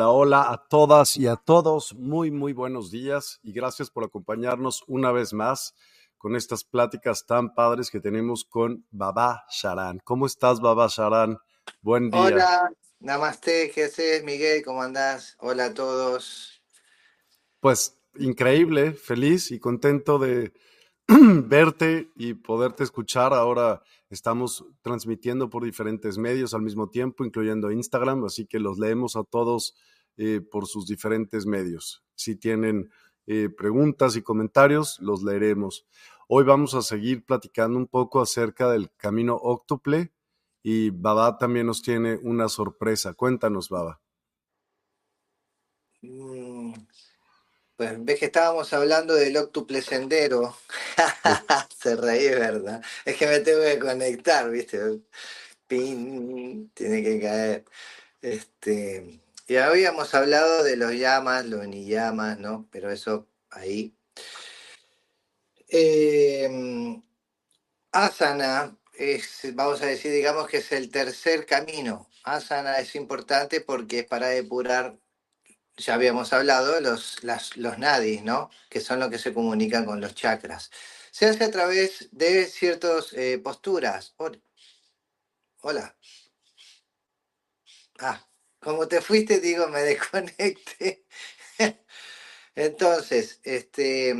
Hola, hola a todas y a todos. Muy, muy buenos días y gracias por acompañarnos una vez más con estas pláticas tan padres que tenemos con Baba Sharan. ¿Cómo estás, Baba Sharan? Buen día. Hola, namaste, ¿qué haces, Miguel? ¿Cómo andás? Hola a todos. Pues increíble, feliz y contento de verte y poderte escuchar. Ahora estamos transmitiendo por diferentes medios al mismo tiempo, incluyendo Instagram, así que los leemos a todos eh, por sus diferentes medios. Si tienen eh, preguntas y comentarios, los leeremos. Hoy vamos a seguir platicando un poco acerca del camino óctuple y Baba también nos tiene una sorpresa. Cuéntanos, Baba. Mm, pues ves que estábamos hablando del óctuple sendero. Se reí, ¿verdad? Es que me tengo que conectar, ¿viste? Pin, tiene que caer. Este, y habíamos hablado de los llamas, los ni llamas, ¿no? Pero eso ahí. Em, asana es, vamos a decir, digamos que es el tercer camino. Asana es importante porque es para depurar, ya habíamos hablado, los, los nadis, ¿no? Que son los que se comunican con los chakras. Se hace a través de ciertas eh, posturas. Hola. Ah, como te fuiste, digo, me desconecte. Entonces, este,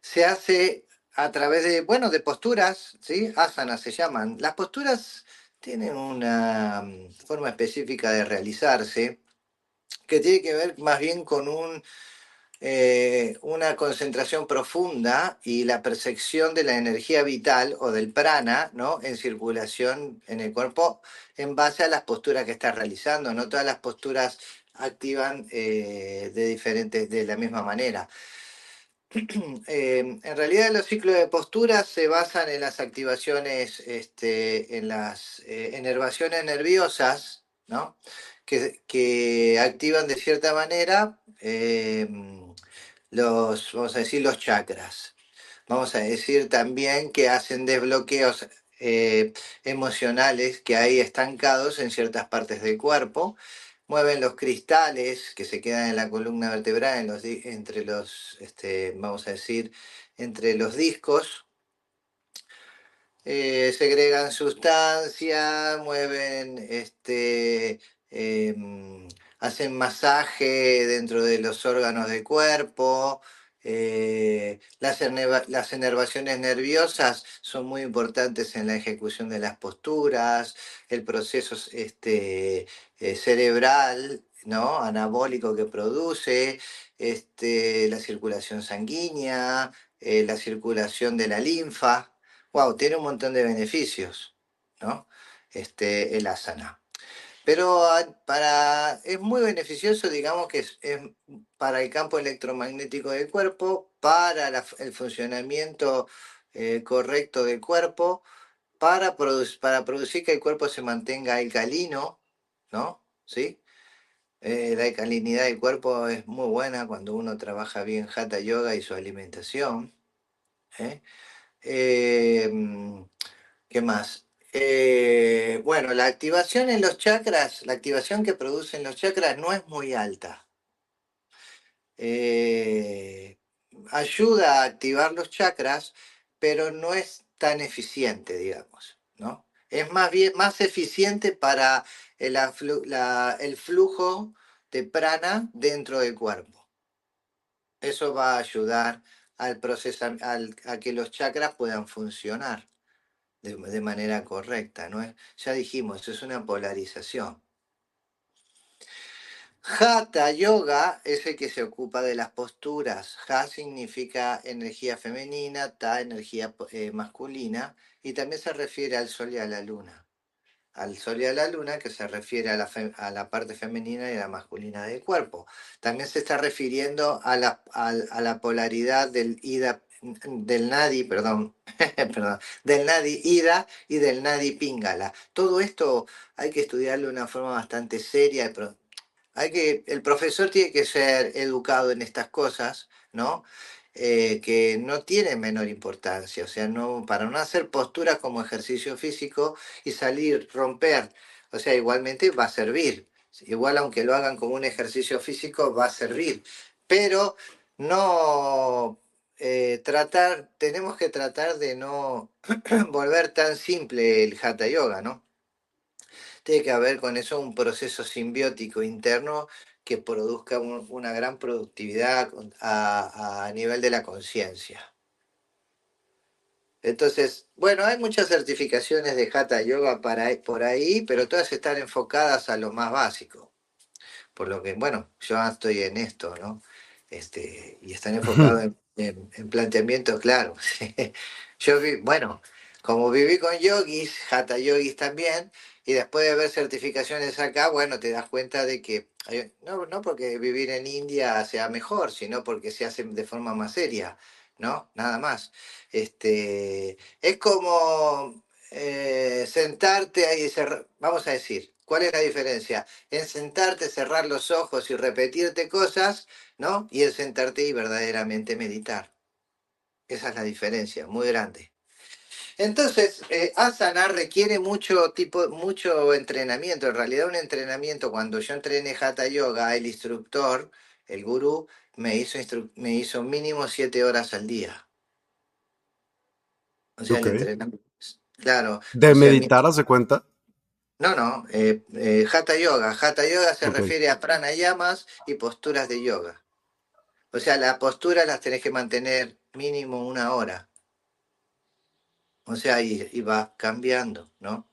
se hace a través de, bueno, de posturas, ¿sí? Asanas se llaman. Las posturas tienen una forma específica de realizarse que tiene que ver más bien con un, eh, una concentración profunda y la percepción de la energía vital o del prana ¿no? en circulación en el cuerpo en base a las posturas que estás realizando. No todas las posturas activan eh, de diferentes, de la misma manera. Em, en realidad los ciclos de posturas se basan en las activaciones, este, en las eh, enervaciones nerviosas, ¿no? Que, activan de cierta manera em, los, vamos a decir, los chakras. Vamos a decir también que hacen desbloqueos eh, emocionales que hay estancados en ciertas partes del cuerpo. Mueven los cristales que se quedan en la columna vertebral, entre los, este, vamos a decir, entre los discos. Eh, segregan sustancias, mueven este, em, hacen masaje dentro de los órganos del cuerpo, Eh, las, las enervaciones nerviosas son muy importantes en la ejecución de las posturas, el proceso este, eh, cerebral, ¿no? anabólico que produce, este, la circulación sanguínea, eh, la circulación de la linfa. Wow, tiene un montón de beneficios, ¿no? Este, el asana. Pero para, es muy beneficioso, digamos que es, para el campo electromagnético del cuerpo, para el funcionamiento eh, correcto del cuerpo, para, para producir que el cuerpo se mantenga alcalino, ¿no? ¿Sí? Eh, la alcalinidad del cuerpo es muy buena cuando uno trabaja bien Hatha Yoga y su alimentación. ¿eh? Em, ¿Qué más? Eh, bueno, la activación en los chakras, la activación que producen los chakras no es muy alta. Eh, ayuda a activar los chakras, pero no es tan eficiente, digamos, ¿no? Es más bien más eficiente para el, flujo de prana dentro del cuerpo. Eso va a ayudar al proceso, a que los chakras puedan funcionar de, manera correcta. ¿no? Ya dijimos, es una polarización. Hatha Yoga es el que se ocupa de las posturas. Ha significa energía femenina, Ta energía eh, masculina y también se refiere al sol y a la luna. Al sol y a la luna que se refiere a la, a la parte femenina y a la masculina del cuerpo. También se está refiriendo a la, a la polaridad del ida del Nadi, perdón, perdón, del Nadi Ida y del Nadi Pingala. Todo esto hay que estudiarlo de una forma bastante seria. Hay que, el profesor tiene que ser educado en estas cosas, ¿no? Eh, que no tiene menor importancia, o sea, no, para no hacer posturas como ejercicio físico y salir, romper, o sea, igualmente va a servir, igual aunque lo hagan como un ejercicio físico, va a servir, pero no eh, tratar, tenemos que tratar de no volver tan simple el hatha yoga, ¿no? Tiene que haber con eso un proceso simbiótico interno que produzca una gran productividad a, nivel de la conciencia. Entonces, bueno, hay muchas certificaciones de Hatha Yoga para, por ahí, pero todas están enfocadas a lo más básico. Por lo que, bueno, yo estoy en esto, ¿no? Este, y están enfocados en en, planteamiento claro. Yo vi, bueno, como viví con yogis, hatha yogis también, y después de ver certificaciones acá, bueno, te das cuenta de que no, no porque vivir en India sea mejor, sino porque se hace de forma más seria, ¿no? Nada más. Este, es como eh, sentarte ahí y cerrar, vamos a decir, ¿cuál es la diferencia? En sentarte, cerrar los ojos y repetirte cosas ¿no? Y el sentarte y verdaderamente meditar. Esa es la diferencia, muy grande. Entonces, eh, asana requiere mucho tipo, mucho entrenamiento. En realidad, un entrenamiento, cuando yo entrené Hatha Yoga, el instructor, el gurú, me hizo, me hizo mínimo siete horas al día. O sea, el entrenamiento. Claro. ¿De meditar, hace cuenta? No, no, eh, eh, Hatha Yoga. Hatha Yoga se refiere a pranayamas y posturas de yoga. O sea, la postura las tenés que mantener mínimo una hora. O sea, y, va cambiando, ¿no?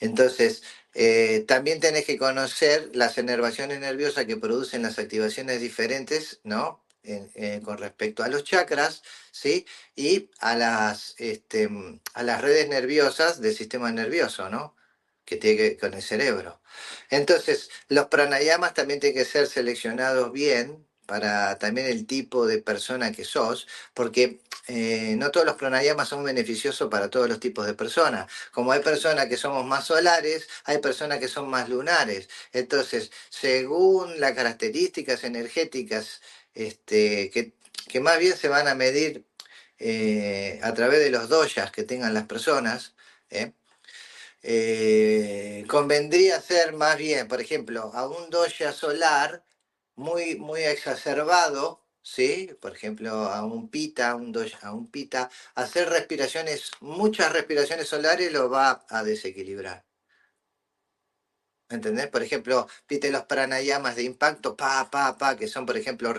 Entonces, eh, también tenés que conocer las enervaciones nerviosas que producen las activaciones diferentes, ¿no? con respecto a los chakras, ¿sí? Y a las, este, a las redes nerviosas del sistema nervioso, ¿no? Que tiene que ver con el cerebro. Entonces, los pranayamas también tienen que ser seleccionados bien, para también el tipo de persona que sos, porque eh, no todos los pranayamas son beneficiosos para todos los tipos de personas. Como hay personas que somos más solares, hay personas que son más lunares. Entonces, según las características energéticas este, que, que más bien se van a medir eh, a través de los doyas que tengan las personas, ¿eh? convendría ser más bien, por ejemplo, a un doya solar, muy, muy exacerbado, ¿sí? Por ejemplo, a un pita, un a un pita, hacer respiraciones, muchas respiraciones solares lo va a desequilibrar. ¿Entendés? Por ejemplo, viste los pranayamas de impacto, pa, pa, pa, que son, por ejemplo,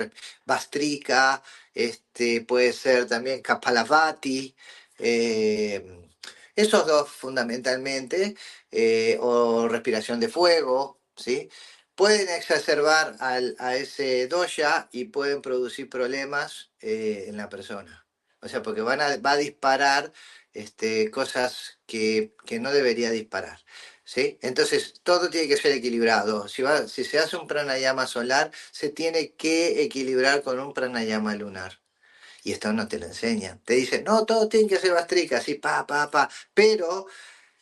Bastrika, este, puede ser también Kapalabhati, eh, esos dos fundamentalmente, eh, o respiración de fuego, ¿sí? Pueden exacerbar a ese dosha y pueden producir problemas eh, en la persona. O sea, porque va a disparar este, cosas que, no debería disparar. ¿Sí? Entonces, todo tiene que ser equilibrado. Si se hace un pranayama solar, se tiene que equilibrar con un pranayama lunar. Y esto no te lo enseñan. Te dicen, no, todo tiene que ser bastrica, así, pa, pa, pa. Pero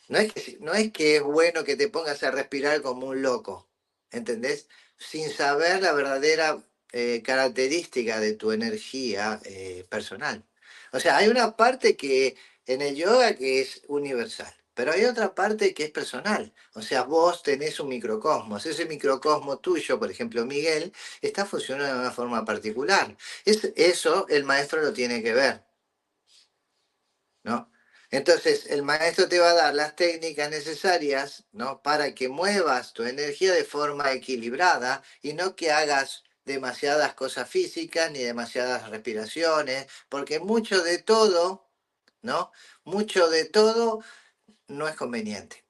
no es, que, no es que es bueno que te pongas a respirar como un loco, ¿entendés? Sin saber la verdadera eh, característica de tu energía eh, personal. O sea, hay una parte que en el yoga que es universal. Pero hay otra parte que es personal. O sea, vos tenés un microcosmos. Ese microcosmo tuyo, por ejemplo, Miguel, está funcionando de una forma particular. Es, eso el maestro lo tiene que ver. ¿No? Entonces, el maestro te va a dar las técnicas necesarias, ¿no? Para que muevas tu energía de forma equilibrada y no que hagas demasiadas cosas físicas ni demasiadas respiraciones, porque mucho de todo, ¿no? Mucho de todo no es conveniente.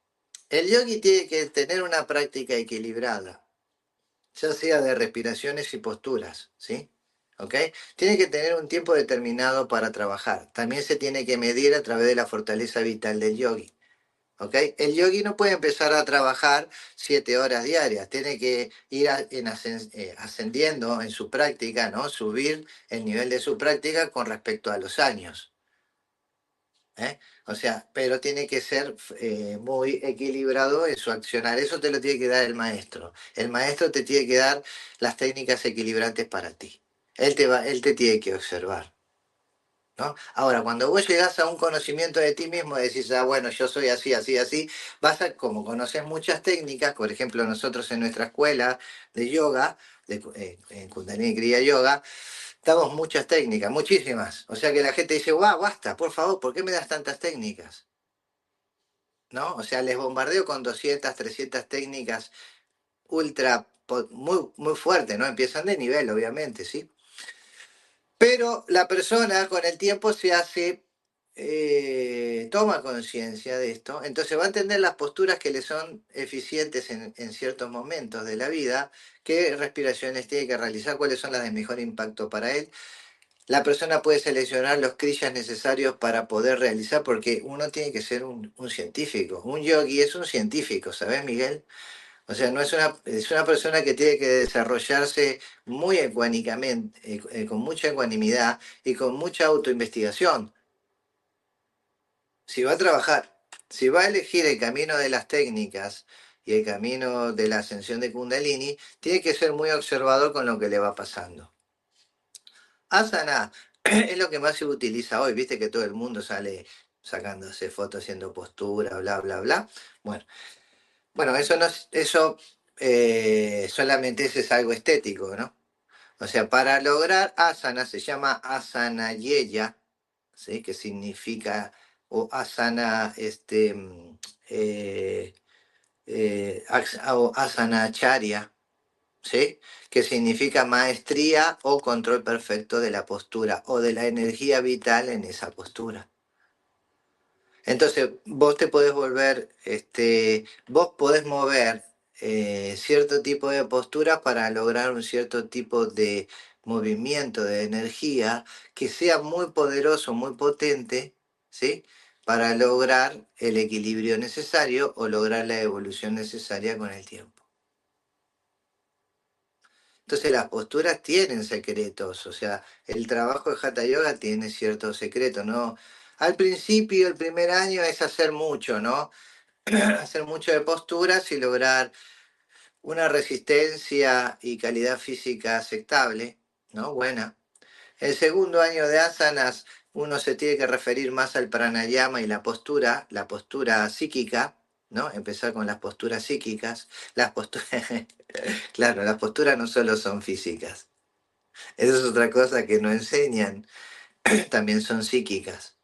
El yogi tiene que tener una práctica equilibrada, ya sea de respiraciones y posturas, ¿sí? ¿Ok? Tiene que tener un tiempo determinado para trabajar. También se tiene que medir a través de la fortaleza vital del yogi. ¿Ok? El yogi no puede empezar a trabajar siete horas diarias, tiene que ir eh, ascendiendo en su práctica, ¿no? Subir el nivel de su práctica con respecto a los años. ¿eh? O sea, pero tiene que ser eh, muy equilibrado en su accionar. Eso te lo tiene que dar el maestro. El maestro te tiene que dar las técnicas equilibrantes para ti. Él te, va, él te tiene que observar. ¿no? Ahora, cuando vos llegas a un conocimiento de ti mismo, decís, ah, bueno, yo soy así, así, así, vas a, como conoces muchas técnicas, por ejemplo, nosotros en nuestra escuela de yoga, de, eh, en Kundalini Kriya Yoga, damos muchas técnicas, muchísimas. O sea que la gente dice, wow, basta, por favor, ¿por qué me das tantas técnicas? ¿No? O sea, les bombardeo con 200, 300 técnicas ultra, muy, muy fuertes, ¿no? Empiezan de nivel, obviamente, ¿sí? Pero la persona con el tiempo se hace, eh, toma conciencia de esto, entonces va a entender las posturas que le son eficientes en, ciertos momentos de la vida qué respiraciones tiene que realizar, cuáles son las de mejor impacto para él. La persona puede seleccionar los kriyas necesarios para poder realizar, porque uno tiene que ser un, científico. Un yogi es un científico, ¿sabes, Miguel? O sea, no es una, es una persona que tiene que desarrollarse muy ecuánicamente, eh, eh, con mucha ecuanimidad y con mucha autoinvestigación. Si va a trabajar, si va a elegir el camino de las técnicas, y el camino de la ascensión de Kundalini, tiene que ser muy observador con lo que le va pasando. Asana es lo que más se utiliza hoy, viste que todo el mundo sale sacándose fotos, haciendo postura, bla, bla, bla. Bueno, bueno eso, no, eso eh, solamente es algo estético, ¿no? O sea, para lograr asana se llama asana yeya, ¿sí? que significa, o asana, este, mm, eh, eh, asanacharya, ¿sí? que significa maestría o control perfecto de la postura o de la energía vital en esa postura. Entonces, vos te podés volver, este, vos podés mover eh, cierto tipo de posturas para lograr un cierto tipo de movimiento de energía que sea muy poderoso, muy potente, ¿sí? para lograr el equilibrio necesario o lograr la evolución necesaria con el tiempo. Entonces las posturas tienen secretos, o sea, el trabajo de Hatha Yoga tiene ciertos secretos, ¿no? Al principio, el primer año es hacer mucho, ¿no? hacer mucho de posturas y lograr una resistencia y calidad física aceptable, ¿no? Buena. El segundo año de asanas uno se tiene que referir más al pranayama y la postura, la postura psíquica, ¿no? Empezar con las posturas psíquicas. Las posturas, claro, las posturas no solo son físicas. Esa es otra cosa que no enseñan. También son psíquicas.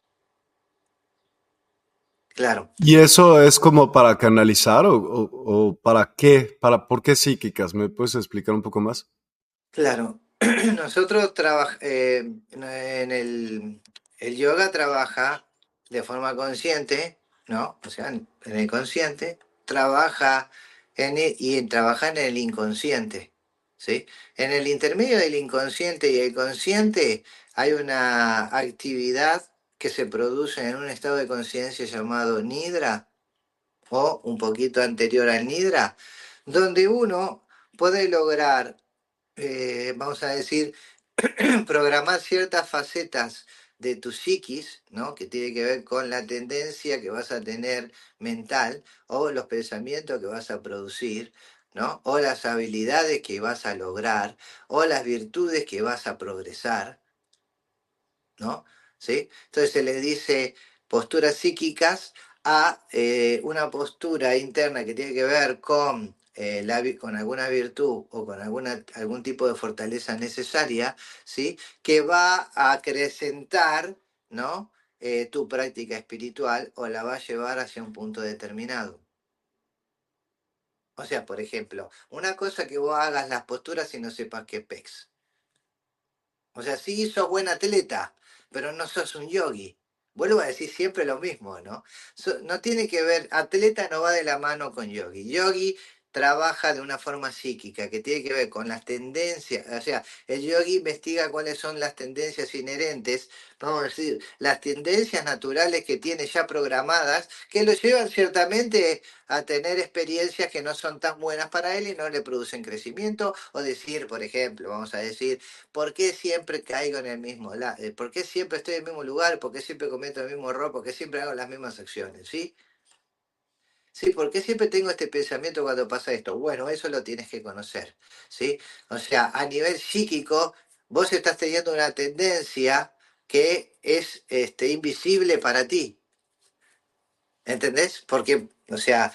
Claro. ¿Y eso es como para canalizar o, o- o para qué? Para, ¿Por qué psíquicas? ¿Me puedes explicar un poco más? Claro, nosotros trabajamos en el, el yoga trabaja de forma consciente, ¿no? O sea, en en el consciente, trabaja en el- y en- trabaja en el inconsciente, ¿sí? En el intermedio del inconsciente y el consciente hay una actividad que se produce en un estado de conciencia llamado nidra o un poquito anterior al nidra, donde uno puede lograr eh, vamos a decir, programar ciertas facetas de tu psiquis, ¿no? Que tiene que ver con la tendencia que vas a tener mental o los pensamientos que vas a producir, ¿no? O las habilidades que vas a lograr o las virtudes que vas a progresar, ¿no? Entonces se le dice posturas psíquicas a eh, una postura interna que tiene que ver con, eh, con alguna virtud o con alguna, algún tipo de fortaleza necesaria, ¿sí? que va a acrecentar ¿no? Eh, tu práctica espiritual o la va a llevar hacia un punto determinado. O sea, por ejemplo, una cosa que vos hagas las posturas y no sepas qué pex. O sea, sí sos buen atleta, pero no sos un yogi. Vuelvo a decir siempre lo mismo, ¿no? No tiene que ver, atleta no va de la mano con yogi. Yogi trabaja de una forma psíquica que tiene que ver con las tendencias, o sea, el yogi investiga cuáles son las tendencias inherentes, vamos a decir, las tendencias naturales que tiene ya programadas, que lo llevan ciertamente a tener experiencias que no son tan buenas para él y no le producen crecimiento, o decir, por ejemplo, vamos a decir, ¿por qué siempre caigo en el mismo lado? ¿Por qué siempre estoy en el mismo lugar? ¿Por qué siempre cometo el mismo error? ¿Por qué siempre hago las mismas acciones? ¿Sí? Sí, ¿por qué siempre tengo este pensamiento cuando pasa esto? Bueno, eso lo tienes que conocer, ¿sí? O sea, a nivel psíquico, vos estás teniendo una tendencia que es este, invisible para ti, ¿entendés? Porque, o sea,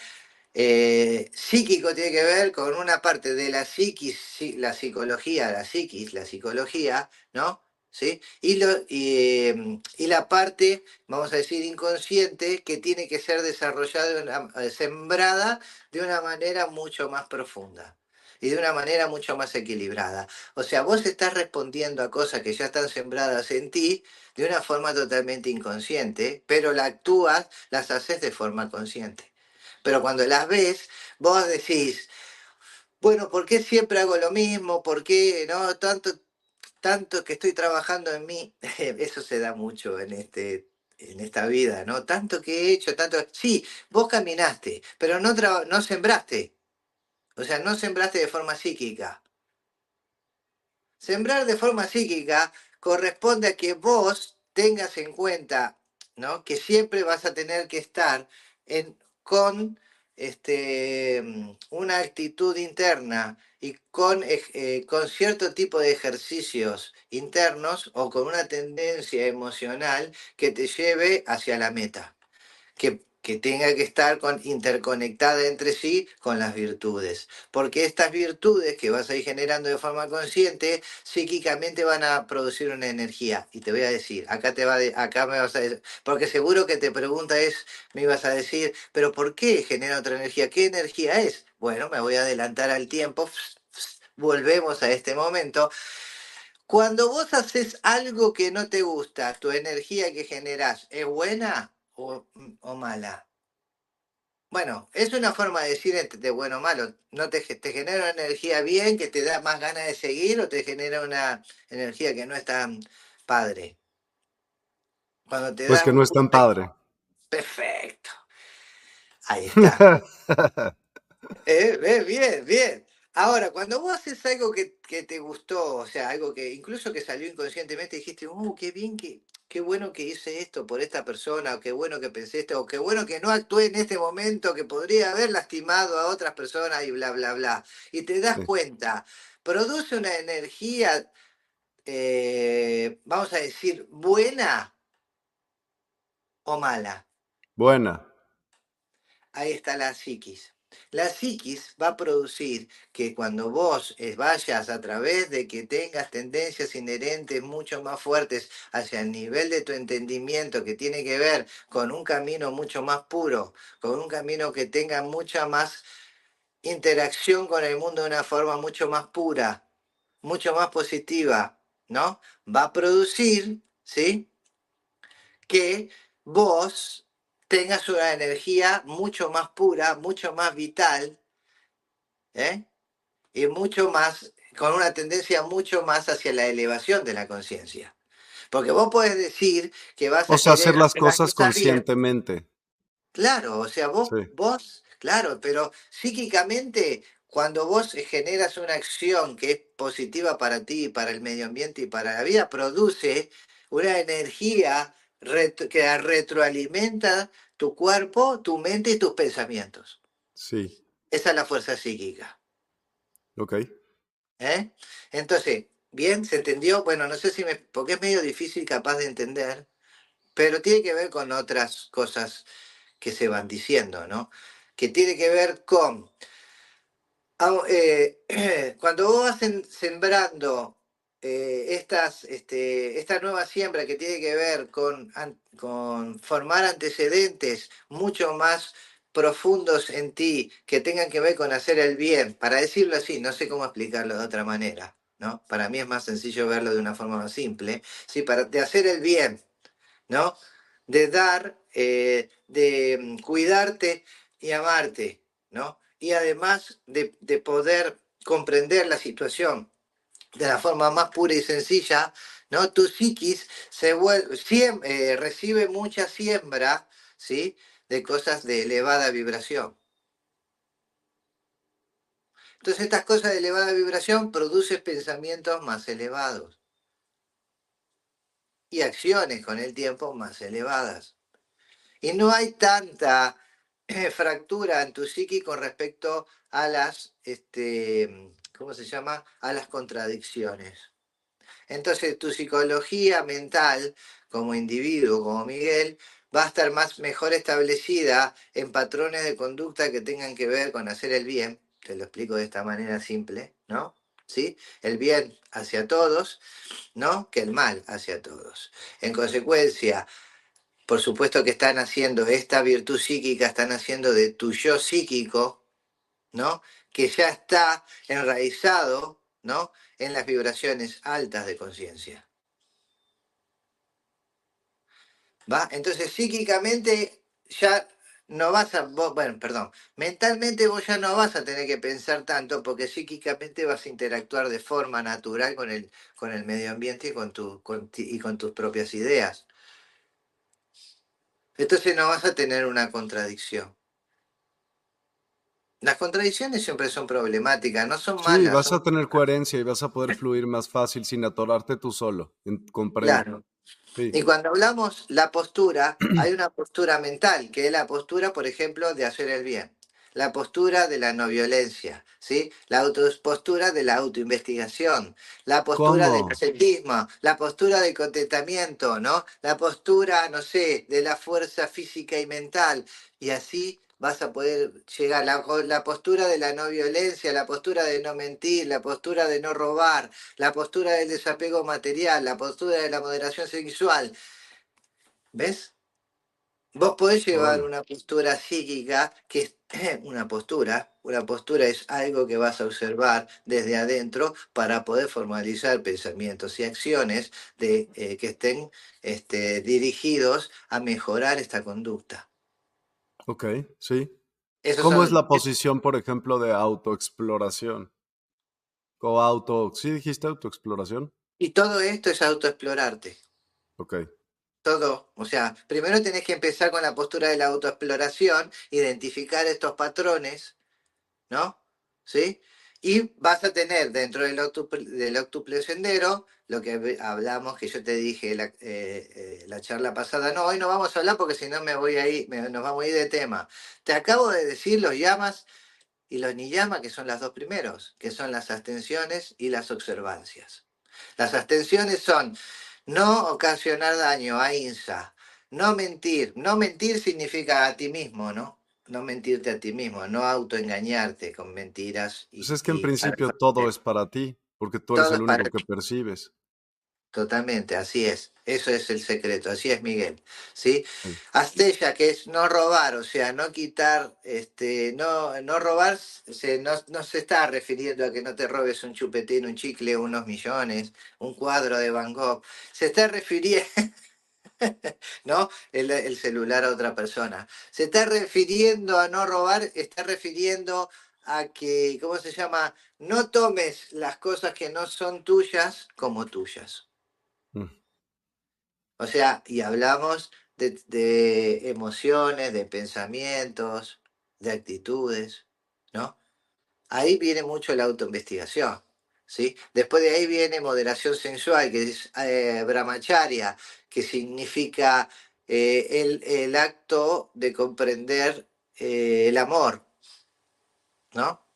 eh, psíquico tiene que ver con una parte de la psiquis, la psicología, la psiquis, la psicología, ¿no? ¿Sí? Em, y la parte, vamos a decir, inconsciente, que tiene que ser desarrollada, eh, sembrada de una manera mucho más profunda y de una manera mucho más equilibrada. O sea, vos estás respondiendo a cosas que ya están sembradas en ti de una forma totalmente inconsciente, pero la actúas, las haces de forma consciente. Pero cuando las ves, vos decís, bueno, ¿por qué siempre hago lo mismo? ¿Por qué no tanto, tanto que estoy trabajando en mí? Eso se da mucho en este en esta vida, ¿no? Tanto que he hecho, tanto. Sí, vos caminaste, pero no, traba- no sembraste. O sea, no sembraste de forma psíquica. Sembrar de forma psíquica corresponde a que vos tengas en cuenta, ¿no? Que siempre vas a tener que estar en, con este, mm, una actitud interna y con, eh, con cierto tipo de ejercicios internos o con una tendencia emocional que te lleve hacia la meta que, que tenga que estar con, interconectada entre sí con las virtudes. Porque estas virtudes que vas a ir generando de forma consciente, psíquicamente van a producir una energía. Y te voy a decir, acá te va acá me vas a decir, porque seguro que te pregunta es, me ibas a decir, pero ¿por qué genera otra energía? ¿Qué energía es? Bueno, me voy a adelantar al tiempo. Volvemos a este momento. Cuando vos haces algo que no te gusta, tu energía que generás, ¿es buena o, o mala? Bueno, es una forma de decir entre- de bueno o malo. ¿No te, te genera una energía bien que te da más ganas de seguir o te genera una energía que no es tan padre? Cuando te Pues das que no es tan padre. perfecto. Ahí está. Eh, ve, bien, bien. Ahora, cuando vos haces algo que, que te gustó, o sea, algo que incluso que salió inconscientemente, dijiste, oh, qué bien, que, qué bueno que hice esto por esta persona, o qué bueno que pensé esto, o qué bueno que no actué en este momento, que podría haber lastimado a otras personas y bla, bla, bla. Y te das Sí. cuenta, produce una energía, eh, vamos a decir, buena o mala. Buena. Ahí está la psiquis. La psiquis va a producir que cuando vos eh, vayas a través de que tengas tendencias inherentes mucho más fuertes hacia el nivel de tu entendimiento que tiene que ver con un camino mucho más puro, con un camino que tenga mucha más interacción con el mundo de una forma mucho más pura, mucho más positiva, ¿no? Va a producir, ¿sí? Que vos tengas una energía mucho más pura, mucho más vital, ¿eh? y mucho más, con una tendencia mucho más hacia la elevación de la conciencia. Porque vos podés decir que vas a... O sea, hacer las cosas conscientemente. Claro, o sea, vos, vos, claro, pero psíquicamente, cuando vos generas una acción que es positiva para ti, para el medio ambiente y para la vida, produce una energía que retroalimenta tu cuerpo, tu mente y tus pensamientos. Sí. Esa es la fuerza psíquica. Ok. ¿Eh? Entonces, bien, ¿se entendió? Bueno, no sé si me... porque es medio difícil capaz de entender, pero tiene que ver con otras cosas que se van diciendo, ¿no? Que tiene que ver con... Eh, cuando vos vas sembrando eh, estas, este, esta nueva siembra que tiene que ver con, con formar antecedentes mucho más profundos en ti, que tengan que ver con hacer el bien, para decirlo así, no sé cómo explicarlo de otra manera, ¿no? Para mí es más sencillo verlo de una forma más simple, ¿sí? Para, de hacer el bien, ¿no? De dar, eh, de mm, cuidarte y amarte, ¿no? Y además de, de poder comprender la situación de la forma más pura y sencilla, ¿no? Tu psiquis se eh, recibe mucha siembra, ¿sí? De cosas de elevada vibración. Entonces estas cosas de elevada vibración producen pensamientos más elevados y acciones con el tiempo más elevadas. Y no hay tanta eh, fractura en tu psiquis con respecto a las este, ¿cómo se llama? A las contradicciones. Entonces tu psicología mental como individuo, como Miguel, va a estar más mejor establecida en patrones de conducta que tengan que ver con hacer el bien, te lo explico de esta manera simple, ¿no? ¿Sí? El bien hacia todos, ¿no? Que el mal hacia todos. En consecuencia, por supuesto que están haciendo esta virtud psíquica, están haciendo de tu yo psíquico, ¿no? Que ya está enraizado ¿no? en las vibraciones altas de conciencia. ¿Va? Entonces psíquicamente ya no vas a, bueno, perdón, mentalmente vos ya no vas a tener que pensar tanto porque psíquicamente vas a interactuar de forma natural con el, con el medio ambiente y con, y con tus propias ideas. Entonces no vas a tener una contradicción. Las contradicciones siempre son problemáticas, no son malas. Sí, vas a tener coherencia y vas a poder fluir más fácil sin atorarte tú solo. Comprendo. Y cuando hablamos la postura, hay una postura mental, que es la postura, por ejemplo, de hacer el bien. La postura de la no violencia, ¿sí? La postura de la autoinvestigación, la postura del ascetismo, la postura del contentamiento, ¿no? La postura, no sé, de la fuerza física y mental. Y así vas a poder llegar. La, la postura de la no violencia, la postura de no mentir, la postura de no robar, la postura del desapego material, la postura de la moderación sexual. ¿Ves? Vos podés llevar una postura psíquica que es una postura, una postura es algo que vas a observar desde adentro para poder formalizar pensamientos y acciones de, eh, que estén este, dirigidos a mejorar esta conducta. Ok, sí. ¿Cómo es la posición, por ejemplo, de autoexploración? O auto, ¿sí dijiste autoexploración? Y todo esto es autoexplorarte. Ok. Todo, o sea, primero tenés que empezar con la postura de la autoexploración, identificar estos patrones, ¿no? ¿Sí? Y vas a tener dentro del, octuple sendero lo que hablamos, que yo te dije la, eh, eh, la, charla pasada. No, hoy no vamos a hablar porque si no me voy a ir, nos vamos a ir de tema. Te acabo de decir los llamas y los niyama, que son las dos primeros, que son las abstenciones y las observancias. Las abstenciones son no ocasionar daño a INSA, no mentir. No mentir significa a ti mismo, ¿no? No mentirte a ti mismo, no autoengañarte con mentiras. Y, pues es que en principio todo es para ti, porque tú eres el único que percibes. Totalmente, así es. Eso es el secreto, así es Miguel. ¿sí? Astella, que es no robar, o sea, no quitar, este, no, no robar, se, no, no, se está refiriendo a que no te robes un chupetín, un chicle, unos millones, un cuadro de Van Gogh. Se está refiriendo, ¿no? El, el celular a otra persona. Se está refiriendo a no robar, está refiriendo a que, ¿cómo se llama? No tomes las cosas que no son tuyas como tuyas. Mm. O sea, y hablamos de, emociones, de pensamientos, de actitudes, ¿no? Ahí viene mucho la autoinvestigación, ¿sí? Después de ahí viene moderación sensual, que es eh, brahmacharya, que significa eh, el, acto de comprender eh, el amor, ¿no?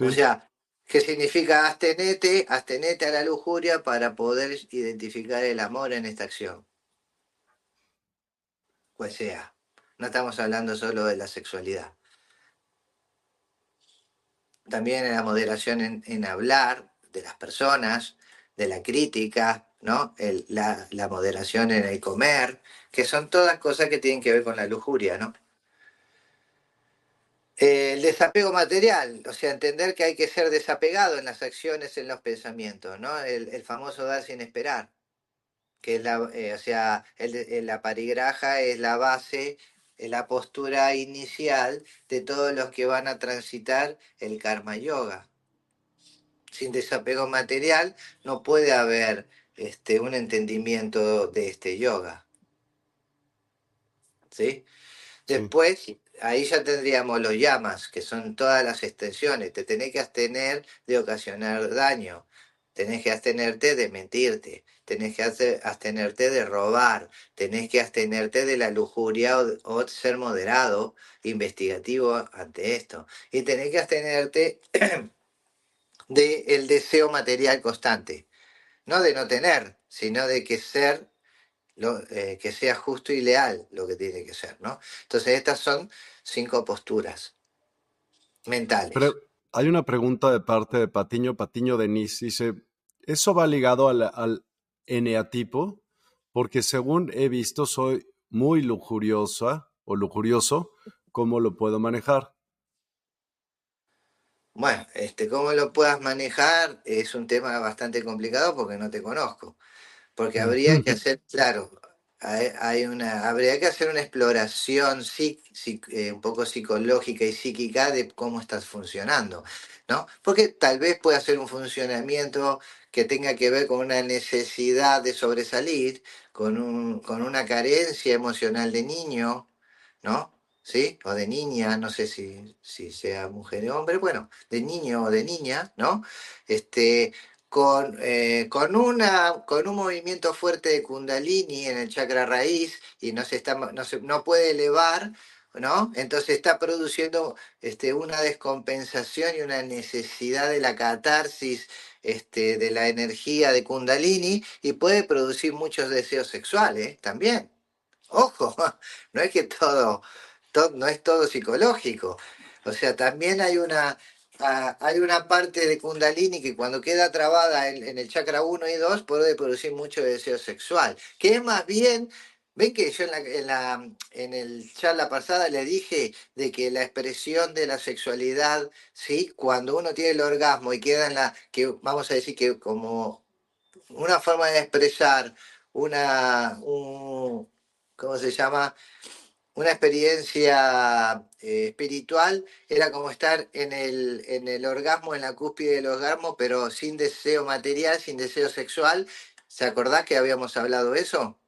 O sea, ¿Qué significa abstenete, abstenete a la lujuria para poder identificar el amor en esta acción. Pues sea, no estamos hablando solo de la sexualidad. También en la moderación en, hablar de las personas, de la crítica, ¿no? la, moderación en el comer, que son todas cosas que tienen que ver con la lujuria, ¿no? el desapego material, o sea, entender que hay que ser desapegado en las acciones, en los pensamientos, ¿no? El, famoso dar sin esperar, que es la, eh, o sea, el, la parigraja es la base, la postura inicial de todos los que van a transitar el karma yoga. Sin desapego material no puede haber este, un entendimiento de este yoga. ¿Sí? Después, ahí ya tendríamos los llamas, que son todas las extensiones. Te tenés que abstener de ocasionar daño. Tenés que abstenerte de mentirte. Tenés que abstenerte de robar. Tenés que abstenerte de la lujuria o, ser moderado, investigativo ante esto. Y tenés que abstenerte del deseo material constante. No de no tener, sino de que ser eh, que sea justo y leal lo que tiene que ser, ¿no? Entonces estas son cinco posturas mentales. Pero hay una pregunta de parte de Patiño, Patiño Denis, dice, ¿eso va ligado al, al eneatipo? Porque según he visto soy muy lujuriosa o lujurioso, ¿cómo lo puedo manejar? Bueno, este, cómo lo puedas manejar es un tema bastante complicado porque no te conozco porque habría que hacer, claro, hay, una, habría que hacer una exploración eh, un poco psicológica y psíquica de cómo estás funcionando, ¿no? Porque tal vez pueda ser un funcionamiento que tenga que ver con una necesidad de sobresalir, con, un, con una carencia emocional de niño, ¿no? ¿Sí? O de niña, no sé si, si sea mujer o hombre, bueno, de niño o de niña, ¿no? Este, con, eh, con, una, con un movimiento fuerte de kundalini en el chakra raíz y no, se está, no, se, no puede elevar, ¿no? Entonces está produciendo este, una descompensación y una necesidad de la catarsis este, de la energía de kundalini y puede producir muchos deseos sexuales también. Ojo, no es que todo, no es todo psicológico. O sea, también hay una, hay una parte de Kundalini que cuando queda trabada en, el chakra 1 y 2 puede producir mucho deseo sexual, que es más bien, ven que yo en la, en el charla pasada le dije de que la expresión de la sexualidad, ¿sí? cuando uno tiene el orgasmo y queda en la, que vamos a decir que como una forma de expresar una, un, ¿cómo se llama? Una experiencia eh, espiritual era como estar en el, en el orgasmo, en la cúspide del orgasmo, pero sin deseo material, sin deseo sexual. ¿Se acordás que habíamos hablado eso?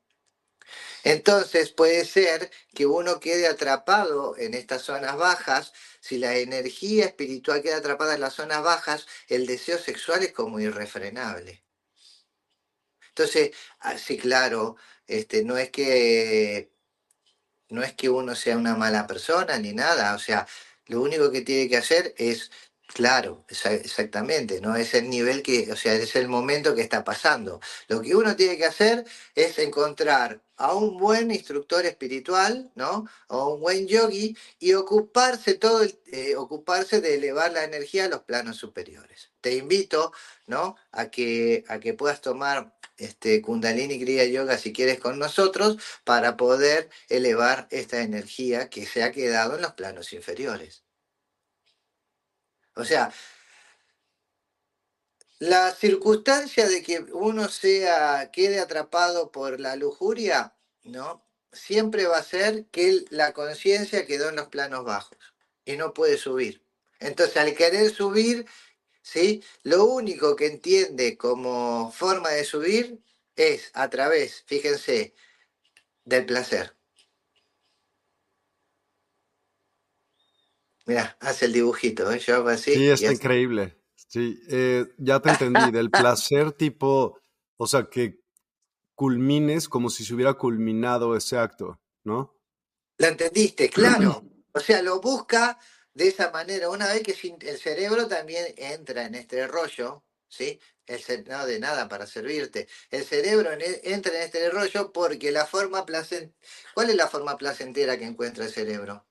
Entonces puede ser que uno quede atrapado en estas zonas bajas. Si la energía espiritual queda atrapada en las zonas bajas, el deseo sexual es como irrefrenable. Entonces, sí, claro, este, no es que no es que uno sea una mala persona ni nada, o sea, lo único que tiene que hacer es Claro, exactamente, ¿no? Es el nivel que, o sea, es el momento que está pasando. Lo que uno tiene que hacer es encontrar a un buen instructor espiritual, ¿no? O un buen yogi y ocuparse todo eh, ocuparse de elevar la energía a los planos superiores. Te invito, ¿no? A que, a que puedas tomar este Kundalini Kriya Yoga si quieres con nosotros para poder elevar esta energía que se ha quedado en los planos inferiores. O sea, la circunstancia de que uno sea, quede atrapado por la lujuria, ¿no? Siempre va a ser que la conciencia quedó en los planos bajos y no puede subir. Entonces, al querer subir, ¿sí? Lo único que entiende como forma de subir es a través, fíjense, del placer. Mira, hace el dibujito, ¿eh? Yo hago así. Sí, está increíble. Sí, eh, ya te entendí, del placer tipo, o sea, que culmines como si se hubiera culminado ese acto, ¿no? ¿La entendiste? Claro. O sea, lo busca de esa manera. Una vez que el cerebro también entra en este rollo, ¿sí? El no de nada para servirte. El cerebro en e- entra en este rollo porque la forma placentera. ¿Cuál es la forma placentera que encuentra el cerebro?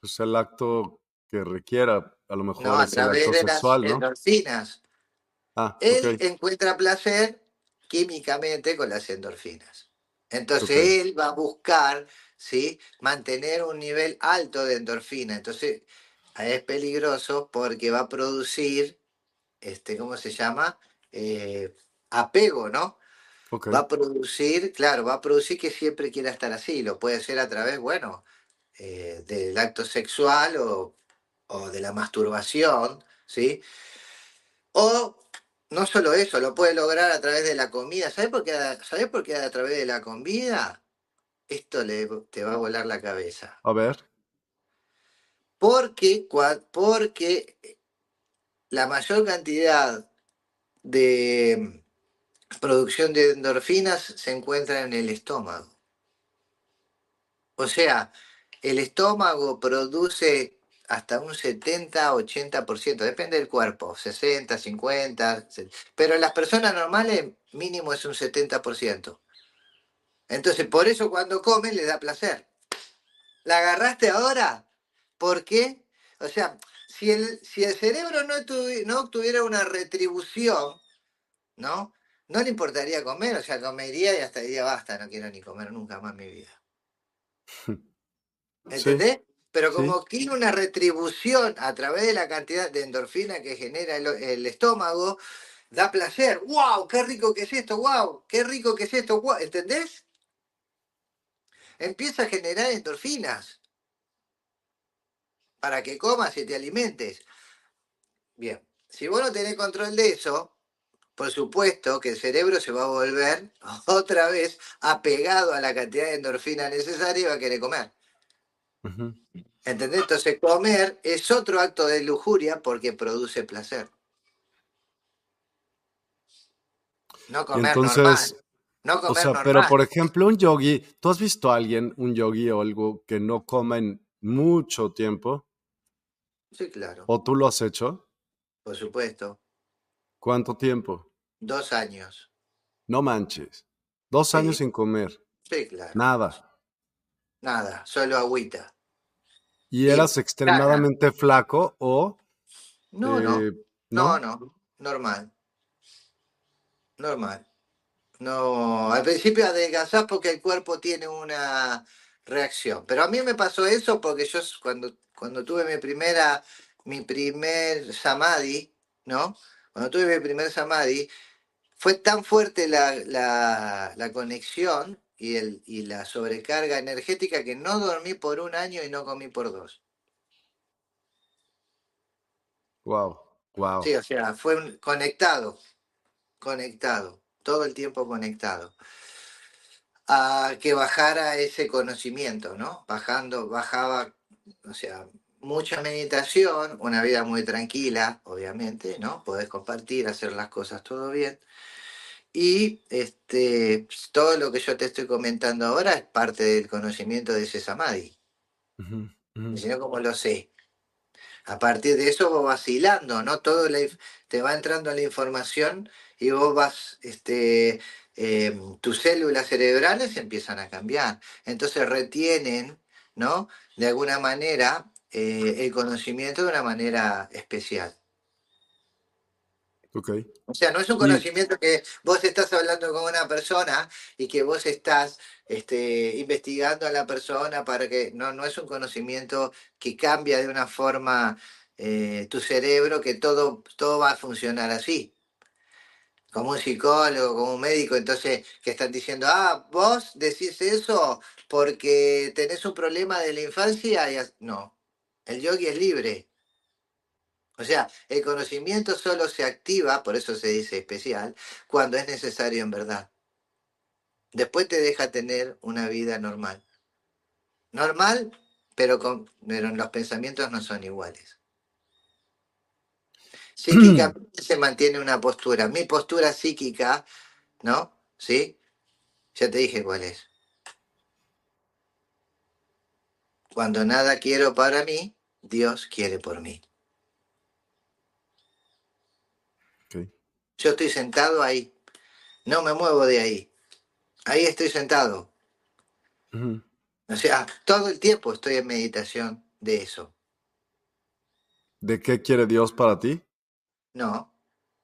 Pues el acto que requiera, a lo mejor No, a es el través acto de las ¿no? endorfinas. Ah, Él encuentra placer químicamente con las endorfinas. Entonces él va a buscar, ¿sí? Mantener un nivel alto de endorfina. Entonces es peligroso porque va a producir, este, ¿cómo se llama? Eh, apego, ¿no? Va a producir, claro, va a producir que siempre quiera estar así. Lo puede hacer a través, bueno, eh, del acto sexual o, o de la masturbación, ¿sí? O no solo eso, lo puede lograr a través de la comida. ¿Sabes por qué, ¿sabés por qué a través de la comida? Esto le, te va a volar la cabeza. A ver. Porque, porque la mayor cantidad de producción de endorfinas se encuentra en el estómago. O sea, el estómago produce hasta un 70-80%, depende del cuerpo, 60, 50, se- pero en las personas normales mínimo es un 70%. Entonces, por eso cuando comen les da placer. ¿La agarraste ahora? ¿Por qué? O sea, si el, si el cerebro no, tuvi- no obtuviera una retribución, ¿no? No le importaría comer, o sea, comería y hasta diría, basta, no quiero ni comer nunca más en mi vida. Sí. ¿Entendés? Pero Sí. como tiene una retribución a través de la cantidad de endorfina que genera el, el estómago, da placer. ¡Wow! ¡Qué rico que es esto! ¡Wow! ¡Qué rico que es esto! ¡Wow! ¿Entendés? Empieza a generar endorfinas para que comas y te alimentes. Bien, si vos no tenés control de eso, por supuesto que el cerebro se va a volver otra vez apegado a la cantidad de endorfina necesaria y va a querer comer. Ujú. ¿Entendés? Entonces comer es otro acto de lujuria porque produce placer. No comer entonces, normal. No o comer sea, normal. pero por ejemplo, un yogi, ¿tú has visto a alguien, un yogi o algo que no coma en mucho tiempo? Sí, claro, ¿O tú lo has hecho? por supuesto. ¿Cuánto tiempo? Dos años. No manches. Dos Sí. años sin comer. Sí, claro. Nada. Nada, solo agüita. ¿Y Y eras extremadamente flaco o... No, no. eh, No, no, normal. Normal. No, al principio adelgazás porque el cuerpo tiene una reacción. Pero a mí me pasó eso porque yo cuando, cuando tuve mi primera, mi primer samadhi, ¿no? Cuando tuve mi primer samadhi, fue tan fuerte la, la, la conexión y, el, y la sobrecarga energética que no dormí por un año y no comí por dos. Wow, wow. Sí, o sea, fue un- conectado, conectado, todo el tiempo conectado. A que bajara ese conocimiento, ¿no? Bajando, bajaba, o sea, mucha meditación, una vida muy tranquila, obviamente, ¿no? Podés compartir, hacer las cosas todo bien. Y este, todo lo que yo te estoy comentando ahora es parte del conocimiento de ese samadhi. Ujú. Si no, ¿cómo lo sé? A partir de eso vos vas hilando, ¿no? Todo te va entrando la información y vos vas, este, em, tus células cerebrales empiezan a cambiar. Entonces retienen, ¿no? De alguna manera eh, el conocimiento de una manera especial. Okay. O sea, no es un conocimiento que vos estás hablando con una persona y que vos estás este, investigando a la persona para que. No, no es un conocimiento que cambia de una forma eh, tu cerebro, que todo, todo va a funcionar así. Como un psicólogo, como un médico, entonces, que están diciendo, ah, vos decís eso porque tenés un problema de la infancia. Y... No, el yogi es libre. O sea, el conocimiento solo se activa, por eso se dice especial, cuando es necesario en verdad. Después te deja tener una vida normal. Normal, pero, con, los pensamientos no son iguales. Psíquicamente se mantiene una postura. Mi postura psíquica, ¿no? ¿Sí? Ya te dije cuál es. Cuando nada quiero para mí, Dios quiere por mí. Yo estoy sentado ahí. No me muevo de ahí. Ahí estoy sentado. O sea, todo el tiempo estoy en meditación de eso. ¿De qué quiere Dios para ti? No.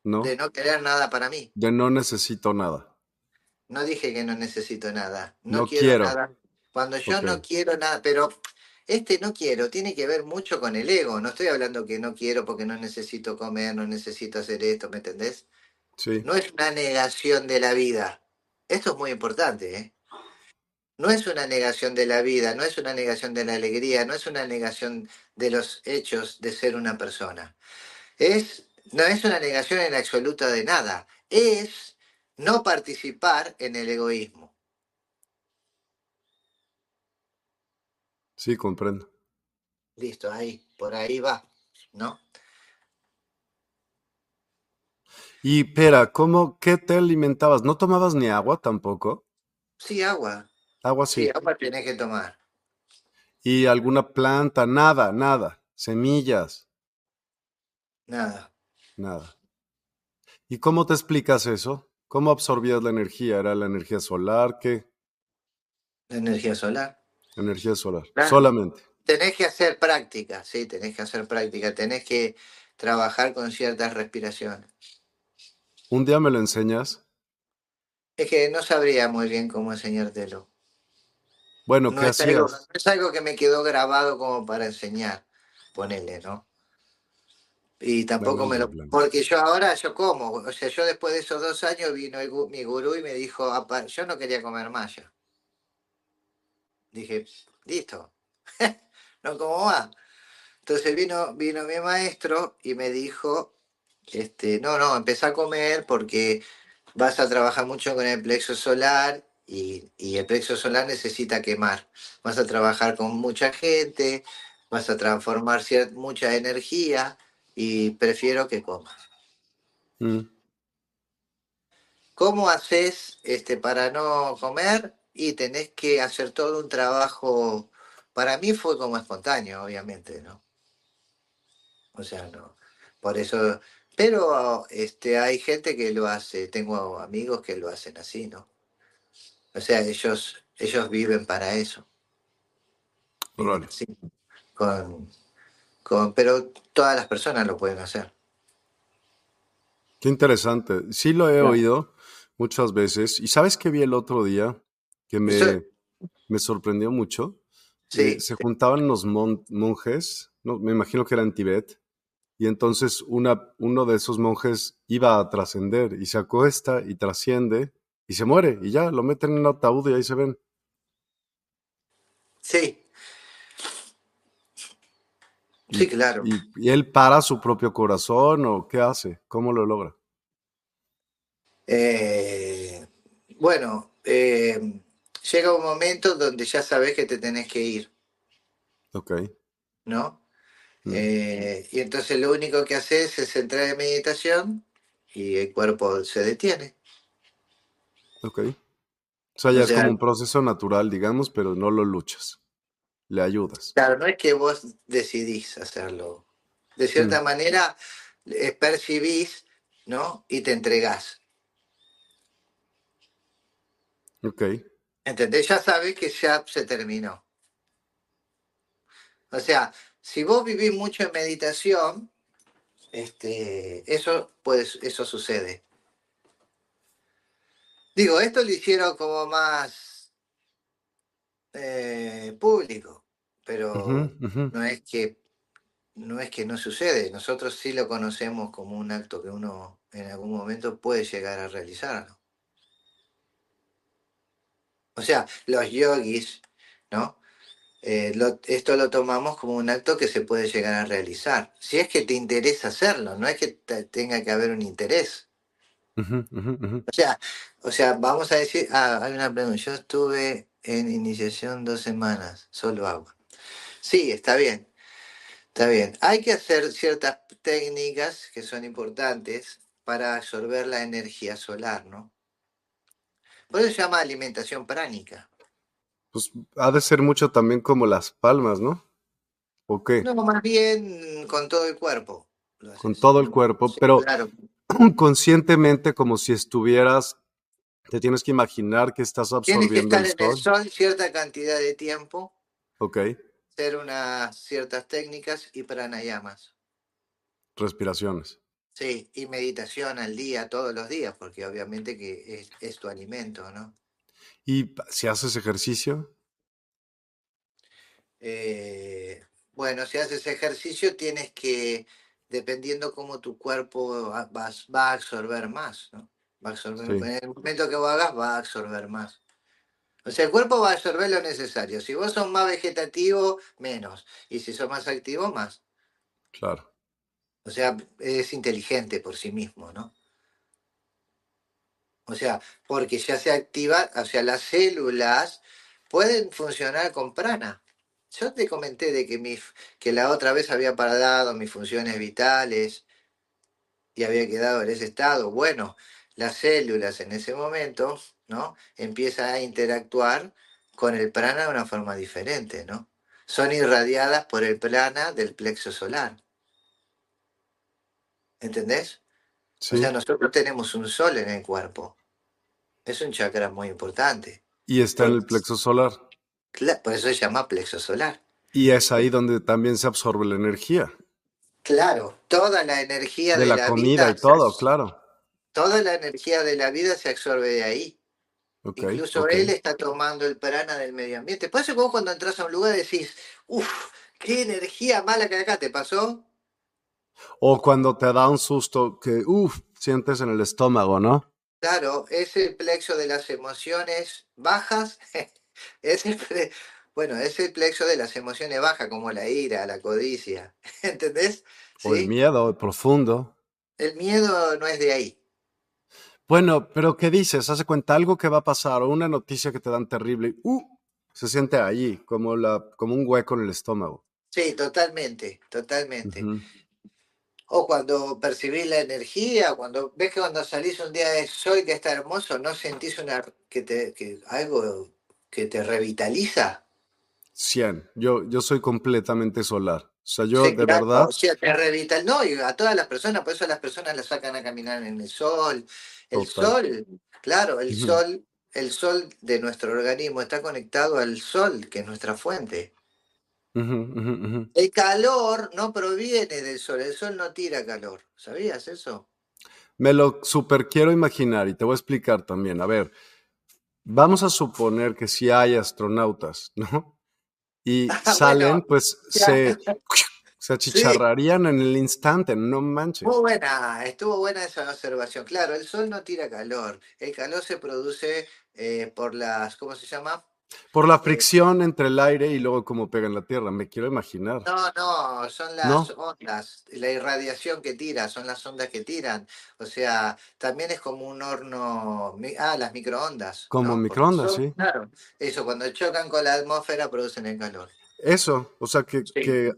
No. De no querer nada para mí. De no necesito nada. No dije que no necesito nada. No, quiero, nada. Cuando yo no quiero nada, pero este no quiero tiene que ver mucho con el ego. No estoy hablando que no quiero porque no necesito comer, no necesito hacer esto, ¿me entendés? No es una negación de la vida. Esto es muy importante. ¿eh? No es una negación de la vida, no es una negación de la alegría, no es una negación de los hechos de ser una persona. Es, no es una negación en absoluta de nada. Es no participar en el egoísmo. Sí, comprendo. Listo, ahí, por ahí va, ¿no? Y Pera, ¿cómo, qué te alimentabas? ¿No tomabas ni agua tampoco? Sí, agua. Agua sí. Sí, agua tienes que tomar. ¿Y alguna planta? Nada, nada. Semillas. Nada. Nada. ¿Y cómo te explicas eso? ¿Cómo absorbías la energía? ¿Era la energía solar? ¿Qué? La energía solar. Energía solar. Solamente. Tenés que hacer práctica, sí, tenés que hacer práctica. Tenés que trabajar con ciertas respiraciones. ¿Un día me lo enseñas? Es que no sabría muy bien cómo enseñártelo. Bueno, ¿qué es hacías? Algo, no es algo que me quedó grabado como para enseñar, ponele, ¿no? Y tampoco me lo... Porque yo ahora, yo como, o sea, yo después de esos dos años vino mi gurú y me dijo, yo no quería comer más ya. Dije, listo, no como más. Entonces vino, vino mi maestro y me dijo, este, no, no, empezá a comer porque vas a trabajar mucho con el plexo solar y, el plexo solar necesita quemar. Vas a trabajar con mucha gente, vas a transformar mucha energía y prefiero que comas. Mm. ¿Cómo haces este, para no comer? Y tenés que hacer todo un trabajo. Para mí fue como espontáneo, obviamente, ¿no? O sea, no. Por eso pero este, hay gente que lo hace, tengo amigos que lo hacen así, ¿no? O sea, ellos, ellos viven para eso. Sí, con, con, pero todas las personas lo pueden hacer. Qué interesante. Sí lo he oído muchas veces. ¿Y sabes qué vi el otro día? Que me, me sorprendió mucho. Sí. Eh, se juntaban los monjes, no, me imagino que era en Tibet, y entonces una, uno de esos monjes iba a trascender y se acuesta y trasciende y se muere y ya lo meten en un ataúd y ahí se ven. Sí. Sí, claro. Y, él para su propio corazón o qué hace? ¿Cómo lo logra? Eh, bueno, eh, llega un momento donde ya sabes que te tenés que ir. Ok. ¿No? Mm. Eh, y entonces lo único que haces es entrar en meditación y el cuerpo se detiene. Ok. O sea, ya es como un proceso natural, digamos, pero no lo luchas. Le ayudas. Claro, no es que vos decidís hacerlo. de cierta manera eh, percibís, ¿no? Y te entregás. Ok. ¿Entendés? Ya sabes que ya se terminó. O sea, si vos vivís mucho en meditación, este, eso, pues, eso sucede. Digo, esto lo hicieron como más eh, público, pero no es que no es que no sucede. Nosotros sí lo conocemos como un acto que uno en algún momento puede llegar a realizarlo. O sea, los yogis, ¿no? Eh, esto lo tomamos como un acto que se puede llegar a realizar. Si es que te interesa hacerlo, no es que tenga que haber un interés. O sea, o sea, vamos a decir, ah, hay una pregunta. Yo estuve en iniciación dos semanas, solo agua. Sí, está bien, está bien. Hay que hacer ciertas técnicas que son importantes para absorber la energía solar, ¿no? Por eso se llama alimentación pránica. Pues ha de ser mucho también como las palmas, ¿no? ¿O qué? No, más bien con todo el cuerpo. Con todo el cuerpo, pero conscientemente como si estuvieras, te tienes que imaginar que estás absorbiendo Tienes que estar en el sol cierta cantidad de tiempo. Ok. Hacer unas ciertas técnicas y pranayamas. Respiraciones. Sí, y meditación al día, todos los días, porque obviamente que es tu alimento, ¿no? ¿Y si haces ejercicio? Eh, bueno, si haces ejercicio tienes que, dependiendo cómo tu cuerpo va, va a absorber más, ¿no? Va a absorber, En el momento que vos hagas va a absorber más. O sea, el cuerpo va a absorber lo necesario. Si vos sos más vegetativo, menos. Y si sos más activo, más. Claro. O sea, es inteligente por sí mismo, ¿no? O sea, porque ya se activa, o sea, las células pueden funcionar con prana. Yo te comenté de que, mi, que la otra vez había parado mis funciones vitales y había quedado en ese estado. Bueno, las células en ese momento, ¿no? Empiezan a interactuar con el prana de una forma diferente, ¿no? Son irradiadas por el prana del plexo solar. ¿Entendés? O sea, nosotros tenemos un sol en el cuerpo. Es un chakra muy importante. Y está en el plexo solar. por eso se llama plexo solar. Y es ahí donde también se absorbe la energía. Claro, toda la energía de, la, comida y todo, claro. Toda la energía de la vida se absorbe de ahí. Incluso él está tomando el prana del medio ambiente. Por eso vos cuando entras a un lugar decís, uff, qué energía mala que acá, ¿te pasó? O cuando te da un susto que, uff, sientes en el estómago, ¿no? Claro, es el plexo de las emociones bajas. es el, bueno, es el plexo de las emociones bajas, como la ira, la codicia. ¿Entendés? O el miedo profundo. El miedo no es de ahí. Bueno, pero ¿qué dices? Hace cuenta algo que va a pasar o una noticia que te dan terrible. Uh, se siente allí, como, la, como un hueco en el estómago. Sí, totalmente, totalmente. O cuando percibís la energía, cuando ves que cuando salís un día de sol que está hermoso, ¿no sentís una, que te, que algo que te revitaliza? 100. Yo, yo soy completamente solar. O sea, yo de verdad. O sea, te revital. No, y a todas las personas, por eso las personas las sacan a caminar en el sol. El sol, claro, el sol, el sol de nuestro organismo está conectado al sol, que es nuestra fuente. El calor no proviene del sol, el sol no tira calor. ¿Sabías eso? Me lo super quiero imaginar y te voy a explicar también. A ver, vamos a suponer que si hay astronautas, ¿no? Y ah, salen, pues se, se achicharrarían en el instante, no manches. Muy buena, estuvo buena esa observación. Claro, el sol no tira calor. El calor se produce eh, por las, ¿cómo se llama? Por la fricción entre el aire y luego cómo pega en la tierra, me quiero imaginar. No, no, son las ondas, la irradiación que tira, son las ondas que tiran. O sea, también es como un horno, ah, las microondas. Como microondas, sí. Claro, eso, cuando chocan con la atmósfera producen el calor. Eso, o sea, que, que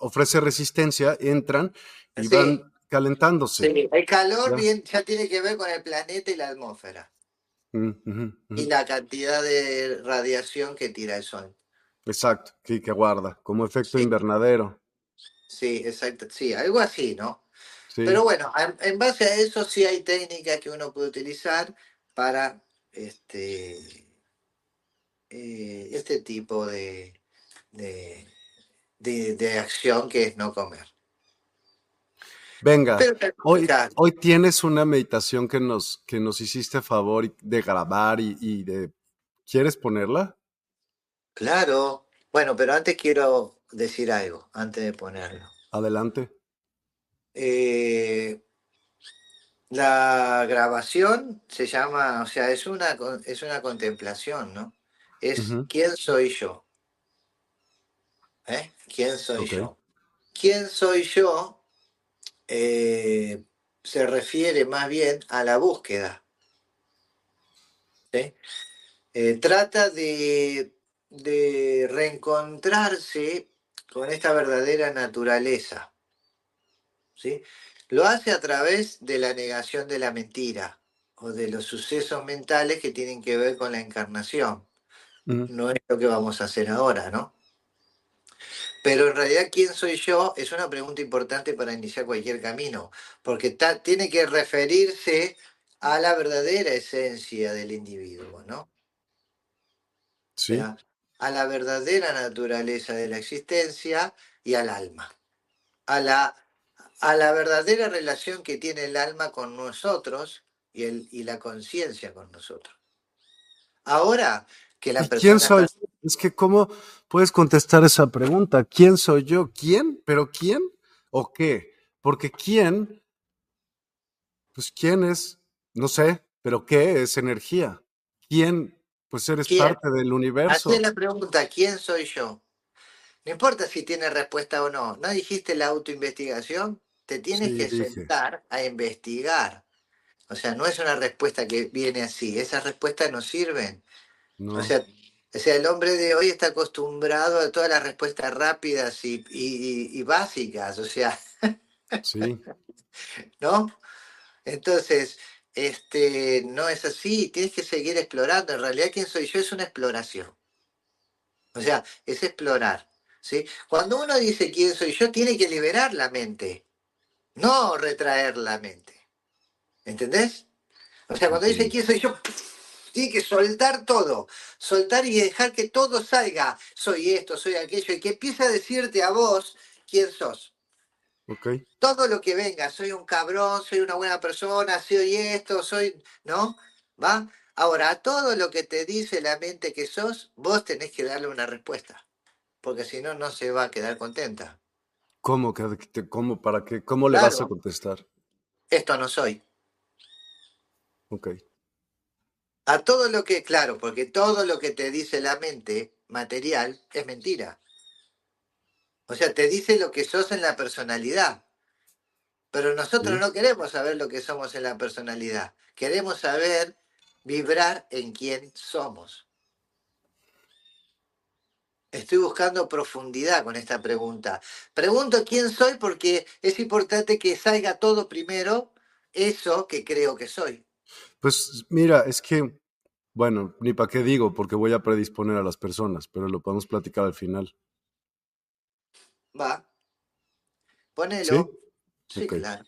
ofrece resistencia, entran y van calentándose. Sí, el calor bien, ya tiene que ver con el planeta y la atmósfera. Y la cantidad de radiación que tira el sol. Exacto, que, que guarda, como efecto invernadero. Sí, exacto. Sí, algo así, ¿no? Pero bueno, en, base a eso sí hay técnicas que uno puede utilizar para este, eh, este tipo de, de, acción que es no comer. Venga, hoy, hoy, tienes una meditación que nos, que nos hiciste a favor de grabar y, y de... ¿Quieres ponerla? Claro. Bueno, pero antes quiero decir algo, antes de ponerlo. Adelante. Eh, la grabación se llama, o sea, es una, es una contemplación, ¿no? Es quién soy yo. ¿Eh? ¿Quién soy yo? ¿Quién soy yo? Eh, se refiere más bien a la búsqueda. Eh, trata de, de reencontrarse con esta verdadera naturaleza. ¿sí? Lo hace a través de la negación de la mentira o de los sucesos mentales que tienen que ver con la encarnación. No es lo que vamos a hacer ahora, ¿no? Pero en realidad, ¿quién soy yo? Es una pregunta importante para iniciar cualquier camino, porque tiene que referirse a la verdadera esencia del individuo, ¿no? Sí. a la verdadera naturaleza de la existencia y al alma. A la a la verdadera relación que tiene el alma con nosotros y, el, y la conciencia con nosotros. Ahora que la persona... ¿Quién soy? Es que ¿cómo puedes contestar esa pregunta? ¿Quién soy yo? ¿Quién? ¿Pero quién? ¿O qué? Porque quién, pues quién es, no sé, pero ¿qué es energía? ¿Quién? Pues eres parte del universo. Hazte la pregunta, ¿quién soy yo? No importa si tiene respuesta o no. ¿No dijiste la autoinvestigación? te tienes que sentar a investigar. O sea, no es una respuesta que viene así, esas respuestas no sirven. O, sea, o sea, el hombre de hoy está acostumbrado a todas las respuestas rápidas y, básicas, o sea. Sí. ¿No? Entonces, este, no es así, tienes que seguir explorando. En realidad, ¿quién soy yo? Es una exploración. O sea, es explorar. ¿sí? Cuando uno dice quién soy yo, tiene que liberar la mente no retraer la mente. ¿Entendés? O sea, cuando dice quién soy yo, tiene que soltar todo, soltar y dejar que todo salga. Soy esto, soy aquello, y que empiece a decirte a vos quién sos. Okay. Todo lo que venga, soy un cabrón, soy una buena persona, soy esto, soy. ¿No? ¿Va? Ahora, a todo lo que te dice la mente que sos, vos tenés que darle una respuesta. Porque si no, no se va a quedar contenta. ¿Cómo? ¿Cómo, para qué? ¿Cómo le vas a contestar? Esto no soy. Ok. A todo lo que, claro, porque todo lo que te dice la mente material es mentira. O sea, te dice lo que sos en la personalidad. Pero nosotros no queremos saber lo que somos en la personalidad. Queremos saber vibrar en quién somos. Estoy buscando profundidad con esta pregunta. Pregunto quién soy porque es importante que salga todo primero eso que creo que soy. Pues mira, es que, bueno, ni para qué digo, porque voy a predisponer a las personas, pero lo podemos platicar al final. Va. Ponelo. Sí, claro.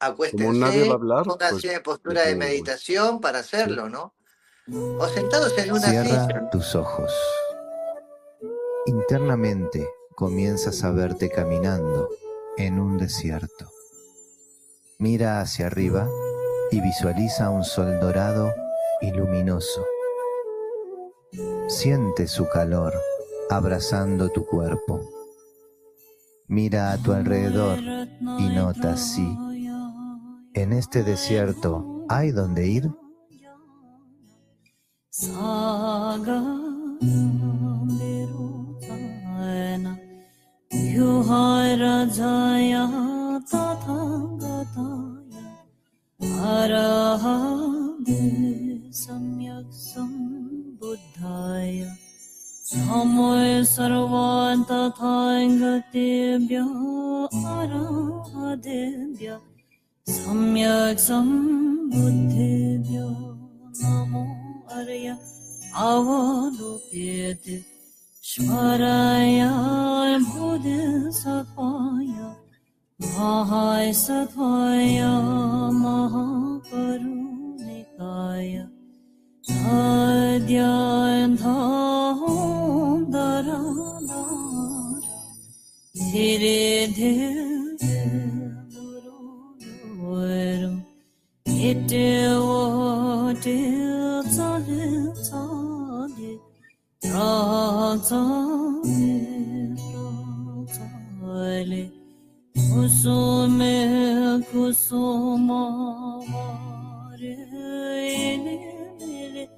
acuéstense, Como nadie va a hablar, pónganse pues, en postura de meditación para hacerlo, ¿no? O sentados en una Cierra tus ojos. Internamente comienzas a verte caminando en un desierto. Mira hacia arriba y visualiza un sol dorado y luminoso. Siente su calor abrazando tu cuerpo. Mira a tu alrededor y nota si en este desierto hay donde ir. ह्युः रजाय तथा गताय। हरः सम्यक् संबुद्धाय सम सर्वान् तथा गतेभ्यः आराधेभ्यः सम्यक् संबुद्धेभ्यो नमो अर्य। अवदुप्येत् Svaraya Bodhisattvaya Mahaisatvaya Mahaparunikaya Nadhyandham Dharanara Dhire Dhire Guru Varam Ite Vate صراط صراط Kusum kusum var elimle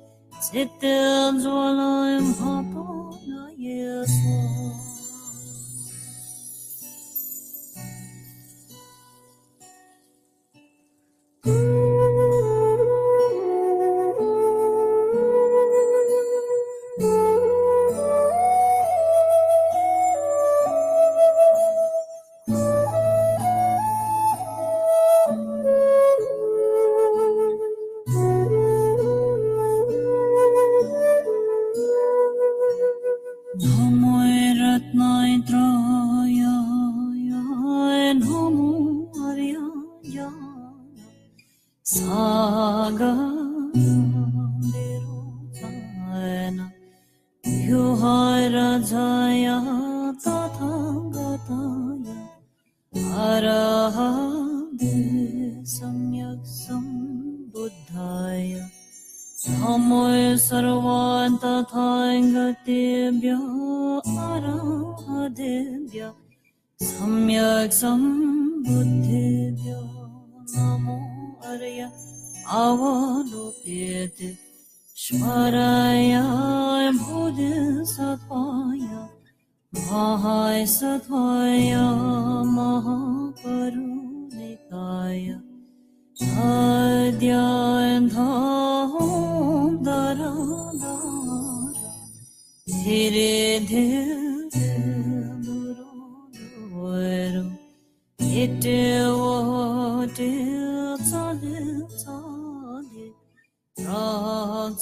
Sitten zolayım hapana yeso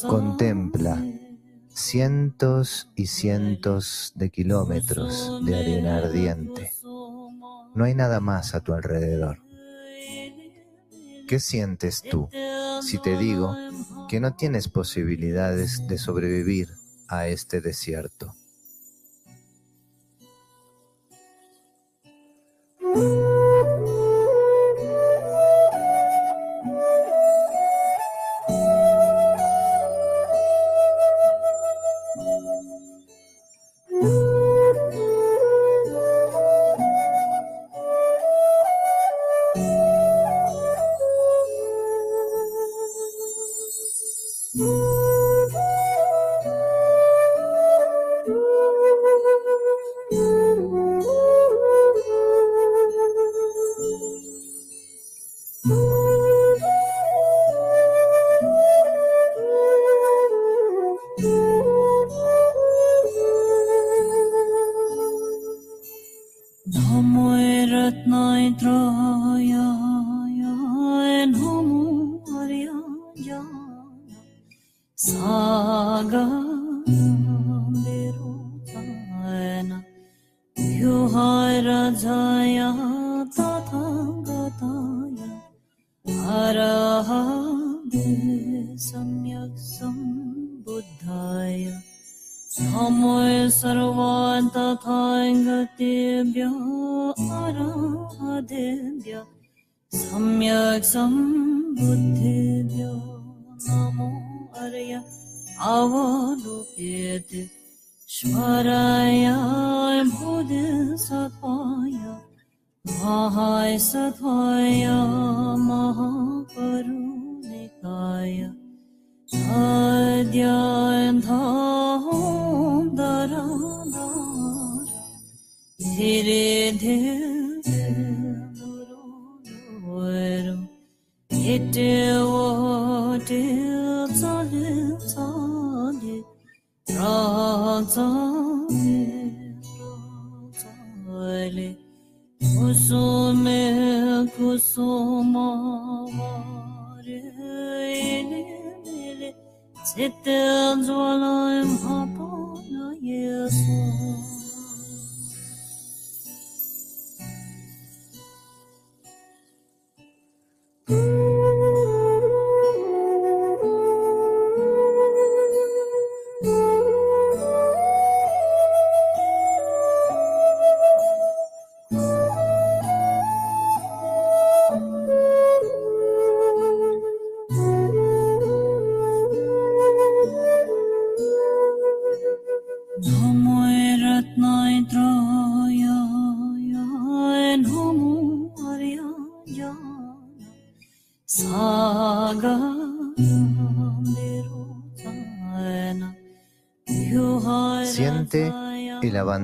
Contempla cientos y cientos de kilómetros de arena ardiente. No hay nada más a tu alrededor. ¿Qué sientes tú si te digo que no tienes posibilidades de sobrevivir a este desierto? धीरे धीरे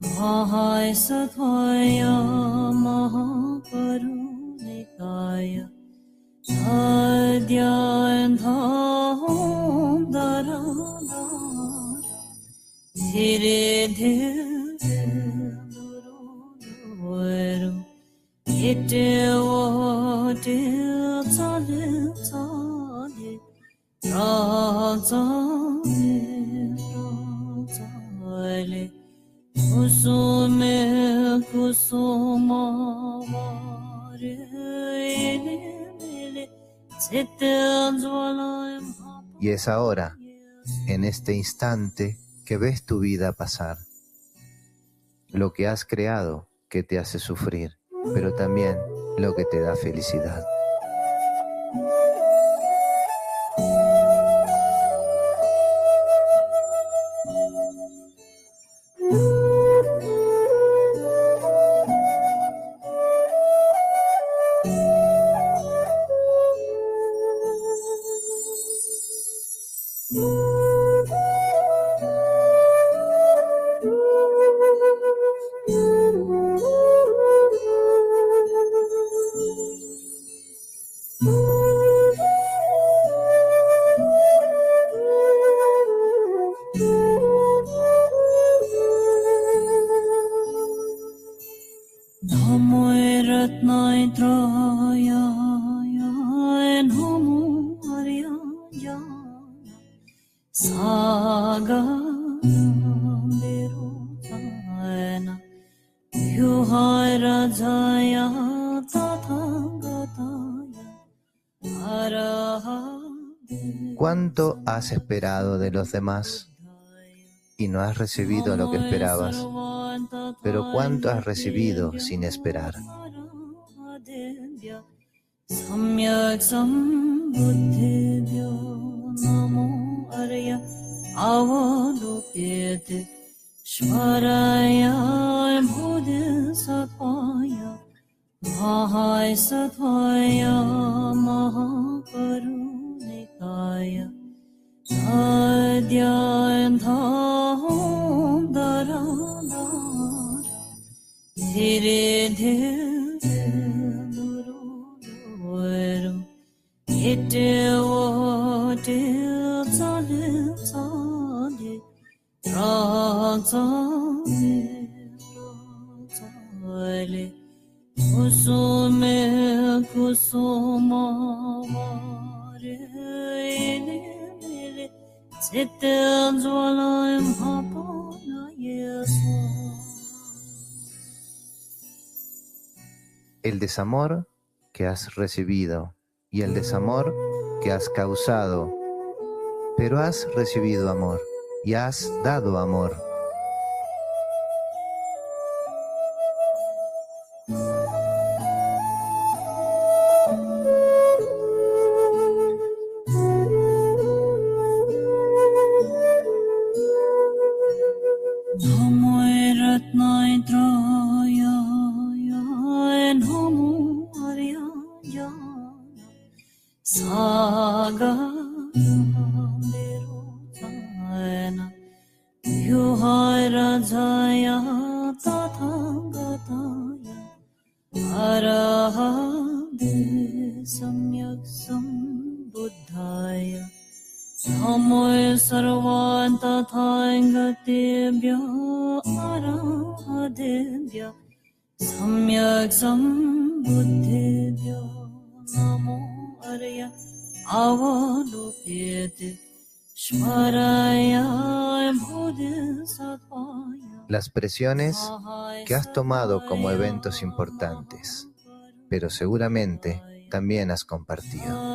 महासथाय महाकरुणिकाय ध्यान्धां दरादा धीरे धीरे गुरुवरु इटे वटे चले चले चले चले Y es ahora, en este instante, que ves tu vida pasar. Lo que has creado que te hace sufrir, pero también lo que te da felicidad. Y no has recibido lo que esperabas? Pero ¿cuánto has recibido sin esperar? Desamor que has recibido y el desamor que has causado, pero has recibido amor y has dado amor. Que has tomado como eventos importantes, pero seguramente también has compartido.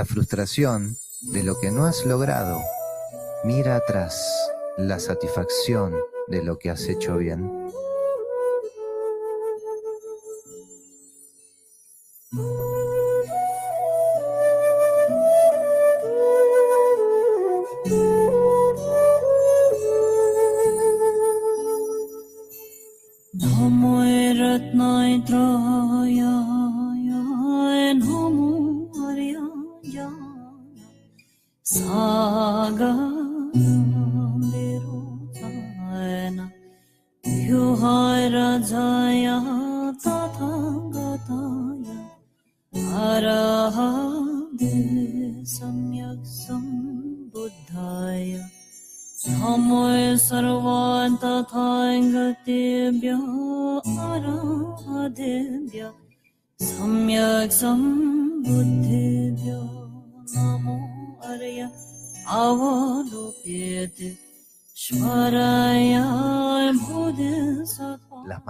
La frustración de lo que no has logrado. Mira atrás la satisfacción de lo que has hecho bien.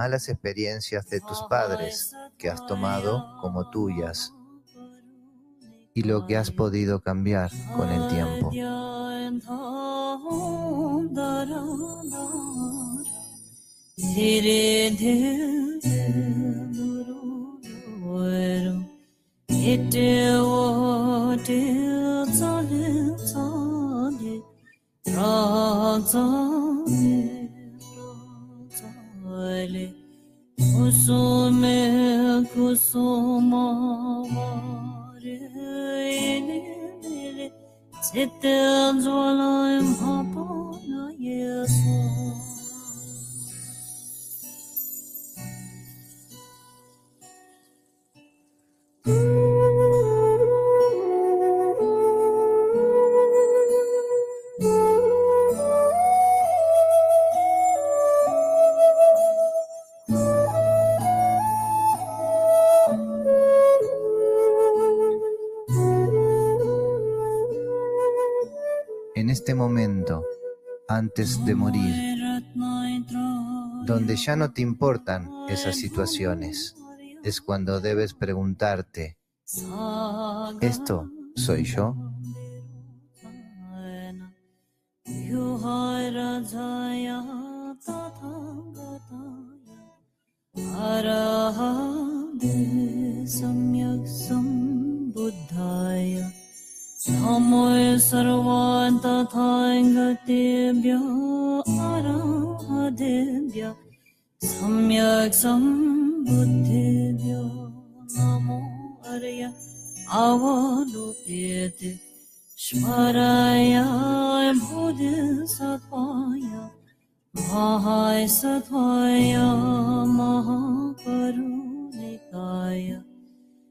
Malas experiencias de tus padres que has tomado como tuyas y lo que has podido cambiar con el tiempo. धीरे धीरे दुरुहरू हिटे ओटे चले चले राजाले राजाले कुसुमे कुसुमावारे एले मेले este momento, antes de morir, donde ya no te importan esas situaciones, es cuando debes preguntarte, ¿esto soy yo? नमो सर्वान् तथा गतेभ्यो अराधेभ्य सम्यक् सम्बुद्धेभ्यो नमो अर्य अवलोकेत् स्मराय bodhisattvaय महाय सत्वाय महाकरुणिकाय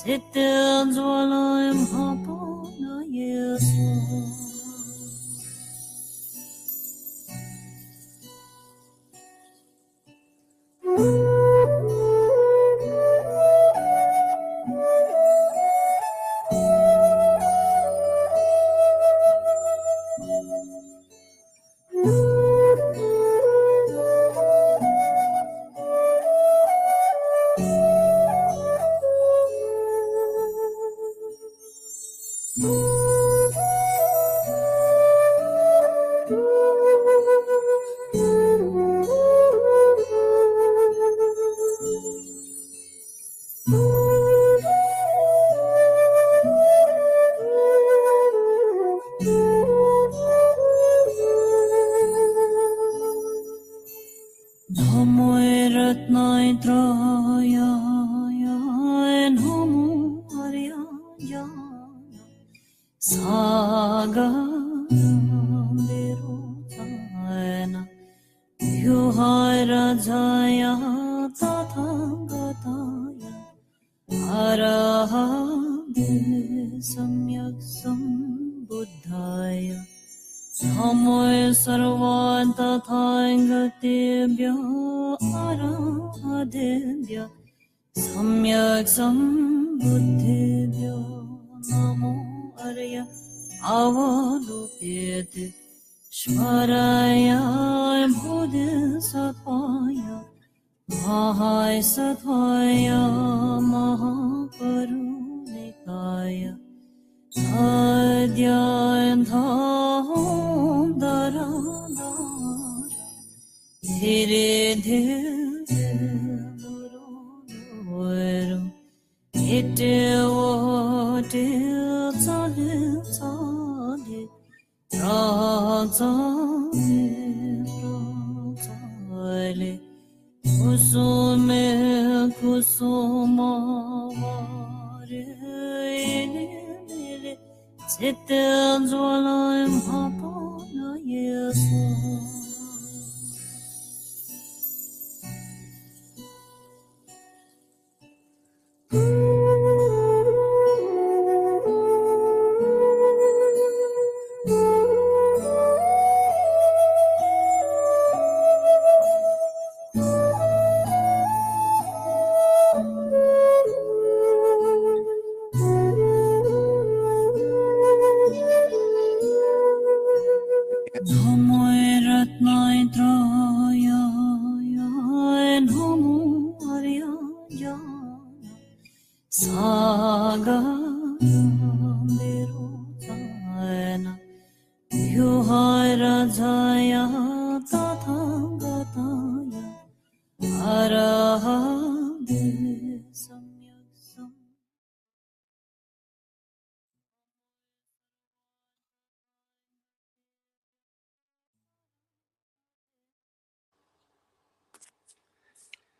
Setenzolo impopo no yeso. सारादेव्य सम्यक् सम्बुद्धिव्य नमो अर्य अवलोकेत् स्वराय बुधसपाय महाय सत्वाय महाकरुणिकाय अद्यान्धां दरा धीरे दिल से मुरो it wo dil zole zole ro zole zole kusume kusumo vare ele mele sit zole im hapo no yesu Ooh.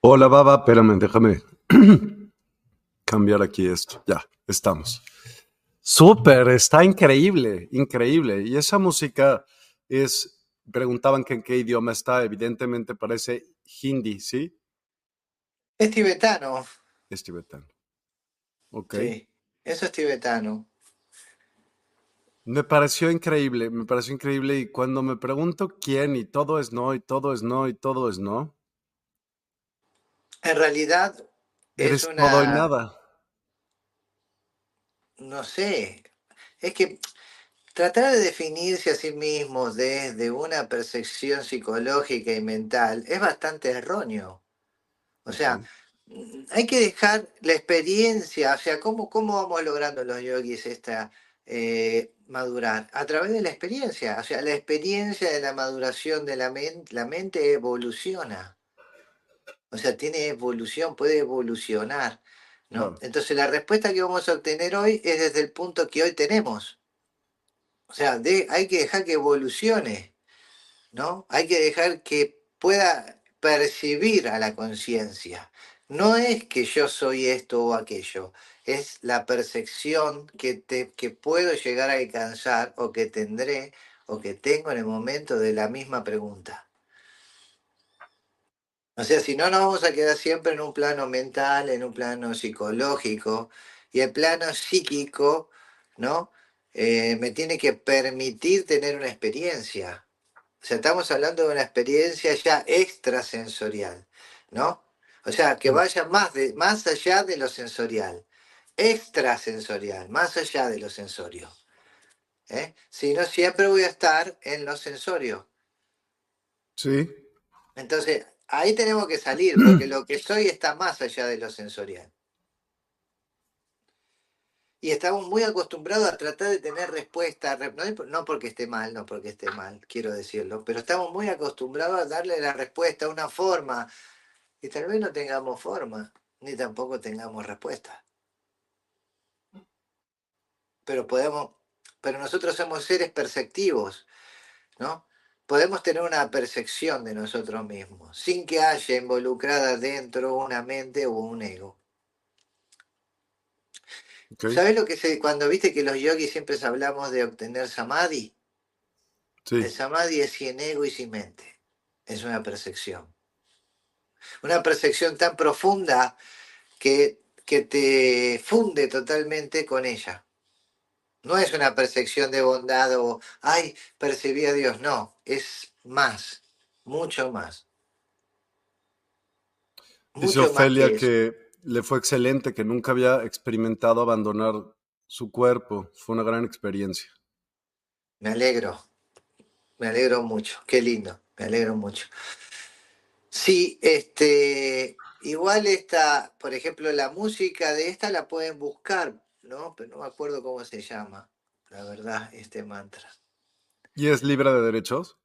Hola, Baba, espérame, déjame cambiar aquí esto. Ya, estamos. Súper, está increíble, increíble. Y esa música es, preguntaban que en qué idioma está, evidentemente parece hindi, ¿sí? Es tibetano. Es tibetano. Ok. Sí, eso es tibetano. Me pareció increíble, me pareció increíble. Y cuando me pregunto quién, y todo es no, y todo es no, y todo es no, En realidad eres es todo y una, nada. no sé, es que tratar de definirse a sí mismos desde una percepción psicológica y mental es bastante erróneo. O sea, hay que dejar la experiencia, o sea, ¿cómo, cómo vamos logrando los yogis esta eh, madurar? A través de la experiencia, o sea, la experiencia de la maduración de la mente, la mente evoluciona. O sea, tiene evolución, puede evolucionar, ¿no? Entonces la respuesta que vamos a obtener hoy es desde el punto que hoy tenemos. O sea, de- hay que dejar que evolucione, ¿no? Hay que dejar que pueda percibir a la conciencia. No es que yo soy esto o aquello, es la percepción que, te, que puedo llegar a alcanzar o que tendré o que tengo en el momento de la misma pregunta. O sea, si no nos vamos a quedar siempre en un plano mental, en un plano psicológico, y el plano psíquico, ¿no? Eh, me tiene que permitir tener una experiencia. O sea, estamos hablando de una experiencia ya extrasensorial, ¿no? O sea, que vaya más, de, más allá de lo sensorial, extrasensorial, más allá de lo sensorio. ¿eh? Si no, siempre voy a estar en lo sensorio. Sí. Entonces, ahí tenemos que salir, porque lo que soy está más allá de lo sensorial. Y estamos muy acostumbrados a tratar de tener respuesta, no porque esté mal, no porque esté mal, quiero decirlo, pero estamos muy acostumbrados a darle la respuesta, una forma, y tal vez no tengamos forma, ni tampoco tengamos respuesta. Pero podemos, pero nosotros somos seres perceptivos, ¿no? Podemos tener una percepción de nosotros mismos, sin que haya involucrada dentro una mente o un ego. ¿Sabes lo que se, cuando viste que los yogis siempre hablamos de obtener samadhi? Sí. El samadhi es sin ego y sin mente. Es una percepción. Una percepción tan profunda que, que te funde totalmente con ella. No es una percepción de bondad o, ay, percibí a Dios. No, es más, mucho más. Dice Ofelia que le fue excelente, que nunca había experimentado abandonar su cuerpo. Fue una gran experiencia. Me alegro, me alegro mucho, qué lindo, me alegro mucho. Sí, este, igual esta, por ejemplo, la música de esta la pueden buscar, ¿no? Pero no me acuerdo cómo se llama, la verdad, este mantra. ¿Y es libre de derechos?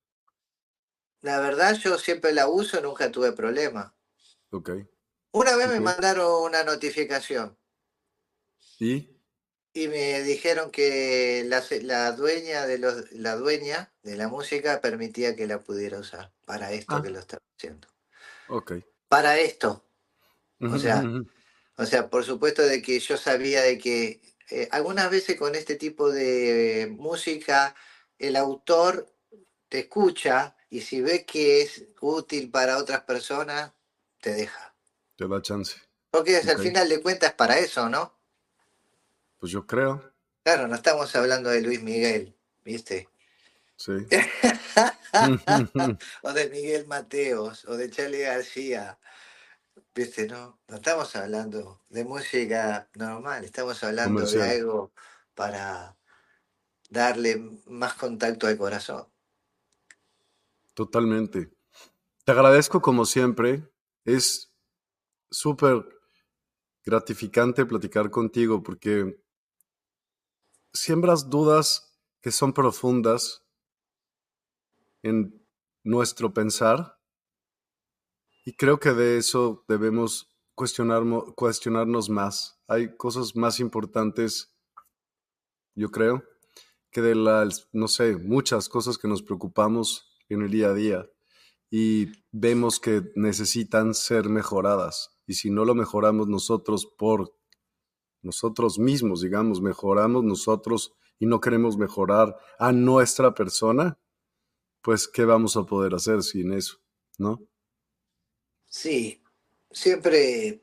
La verdad, yo siempre la uso, nunca tuve problema. Ok. Una vez me mandaron una notificación. ¿Y? Y me dijeron que la, la dueña de los, la dueña de la música permitía que la pudiera usar para esto Ah. que lo estaba haciendo. Ok. Para esto. Ujú, sea. O sea, por supuesto de que yo sabía de que eh, algunas veces con este tipo de música el autor te escucha y si ve que es útil para otras personas, te deja. Te da chance. Porque al final de cuentas para eso, ¿no? Pues yo creo. Claro, no estamos hablando de Luis Miguel, ¿viste? Sí. o de Miguel Mateos, o de Charlie García, ¿viste? No, no estamos hablando de música normal, estamos hablando de algo para darle más contacto al corazón. Totalmente. Te agradezco como siempre. Es súper gratificante platicar contigo porque siembras dudas que son profundas en nuestro pensar y creo que de eso debemos cuestionar- cuestionarnos más. Hay cosas más importantes, yo creo, que de las, no sé, muchas cosas que nos preocupamos en el día a día y vemos que necesitan ser mejoradas. Y si no lo mejoramos nosotros por nosotros mismos, digamos, mejoramos nosotros y no queremos mejorar a nuestra persona, pues ¿qué vamos a poder hacer sin eso? ¿No? Sí, siempre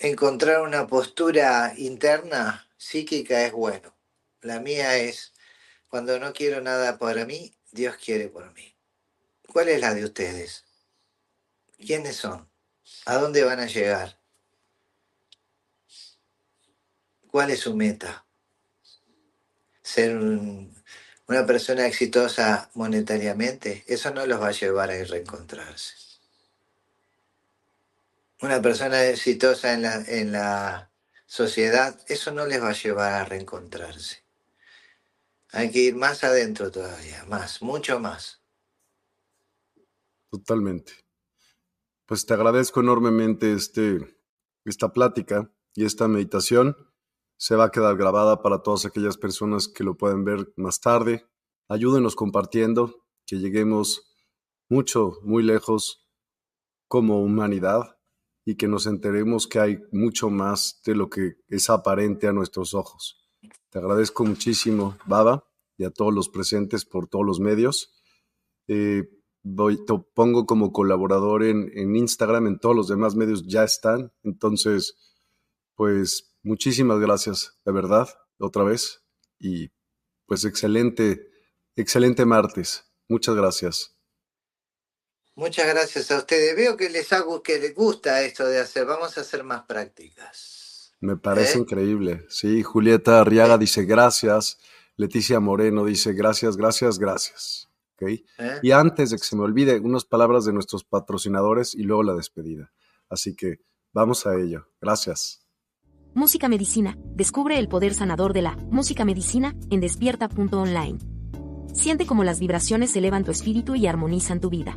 encontrar una postura interna psíquica es bueno. La mía es, cuando no quiero nada para mí, Dios quiere por mí. ¿Cuál es la de ustedes? ¿Quiénes son? ¿A dónde van a llegar? ¿Cuál es su meta? ¿Ser un- una persona exitosa monetariamente? Eso no los va a llevar a reencontrarse. Una persona exitosa en la, en la sociedad, eso no les va a llevar a reencontrarse. Hay que ir más adentro todavía, más, mucho más. Totalmente. Pues te agradezco enormemente este, esta plática y esta meditación. Se va a quedar grabada para todas aquellas personas que lo pueden ver más tarde. Ayúdenos compartiendo, que lleguemos mucho, muy lejos como humanidad y que nos enteremos que hay mucho más de lo que es aparente a nuestros ojos. Te agradezco muchísimo, Baba, y a todos los presentes por todos los medios. Eh, voy, te pongo como colaborador en, en Instagram, en todos los demás medios ya están. Entonces, pues muchísimas gracias, de verdad, otra vez. Y pues excelente, excelente martes. Muchas gracias. Muchas gracias a ustedes. Veo que les hago que les gusta esto de hacer. Vamos a hacer más prácticas. Me parece ¿Eh? increíble. Sí, Julieta Arriaga dice gracias. Leticia Moreno dice gracias, gracias, gracias. ¿Ok? ¿Eh? Y antes de que se me olvide, unas palabras de nuestros patrocinadores y luego la despedida. Así que vamos a ello. Gracias. Música Medicina. Descubre el poder sanador de la música medicina en despierta.online. Siente cómo las vibraciones elevan tu espíritu y armonizan tu vida.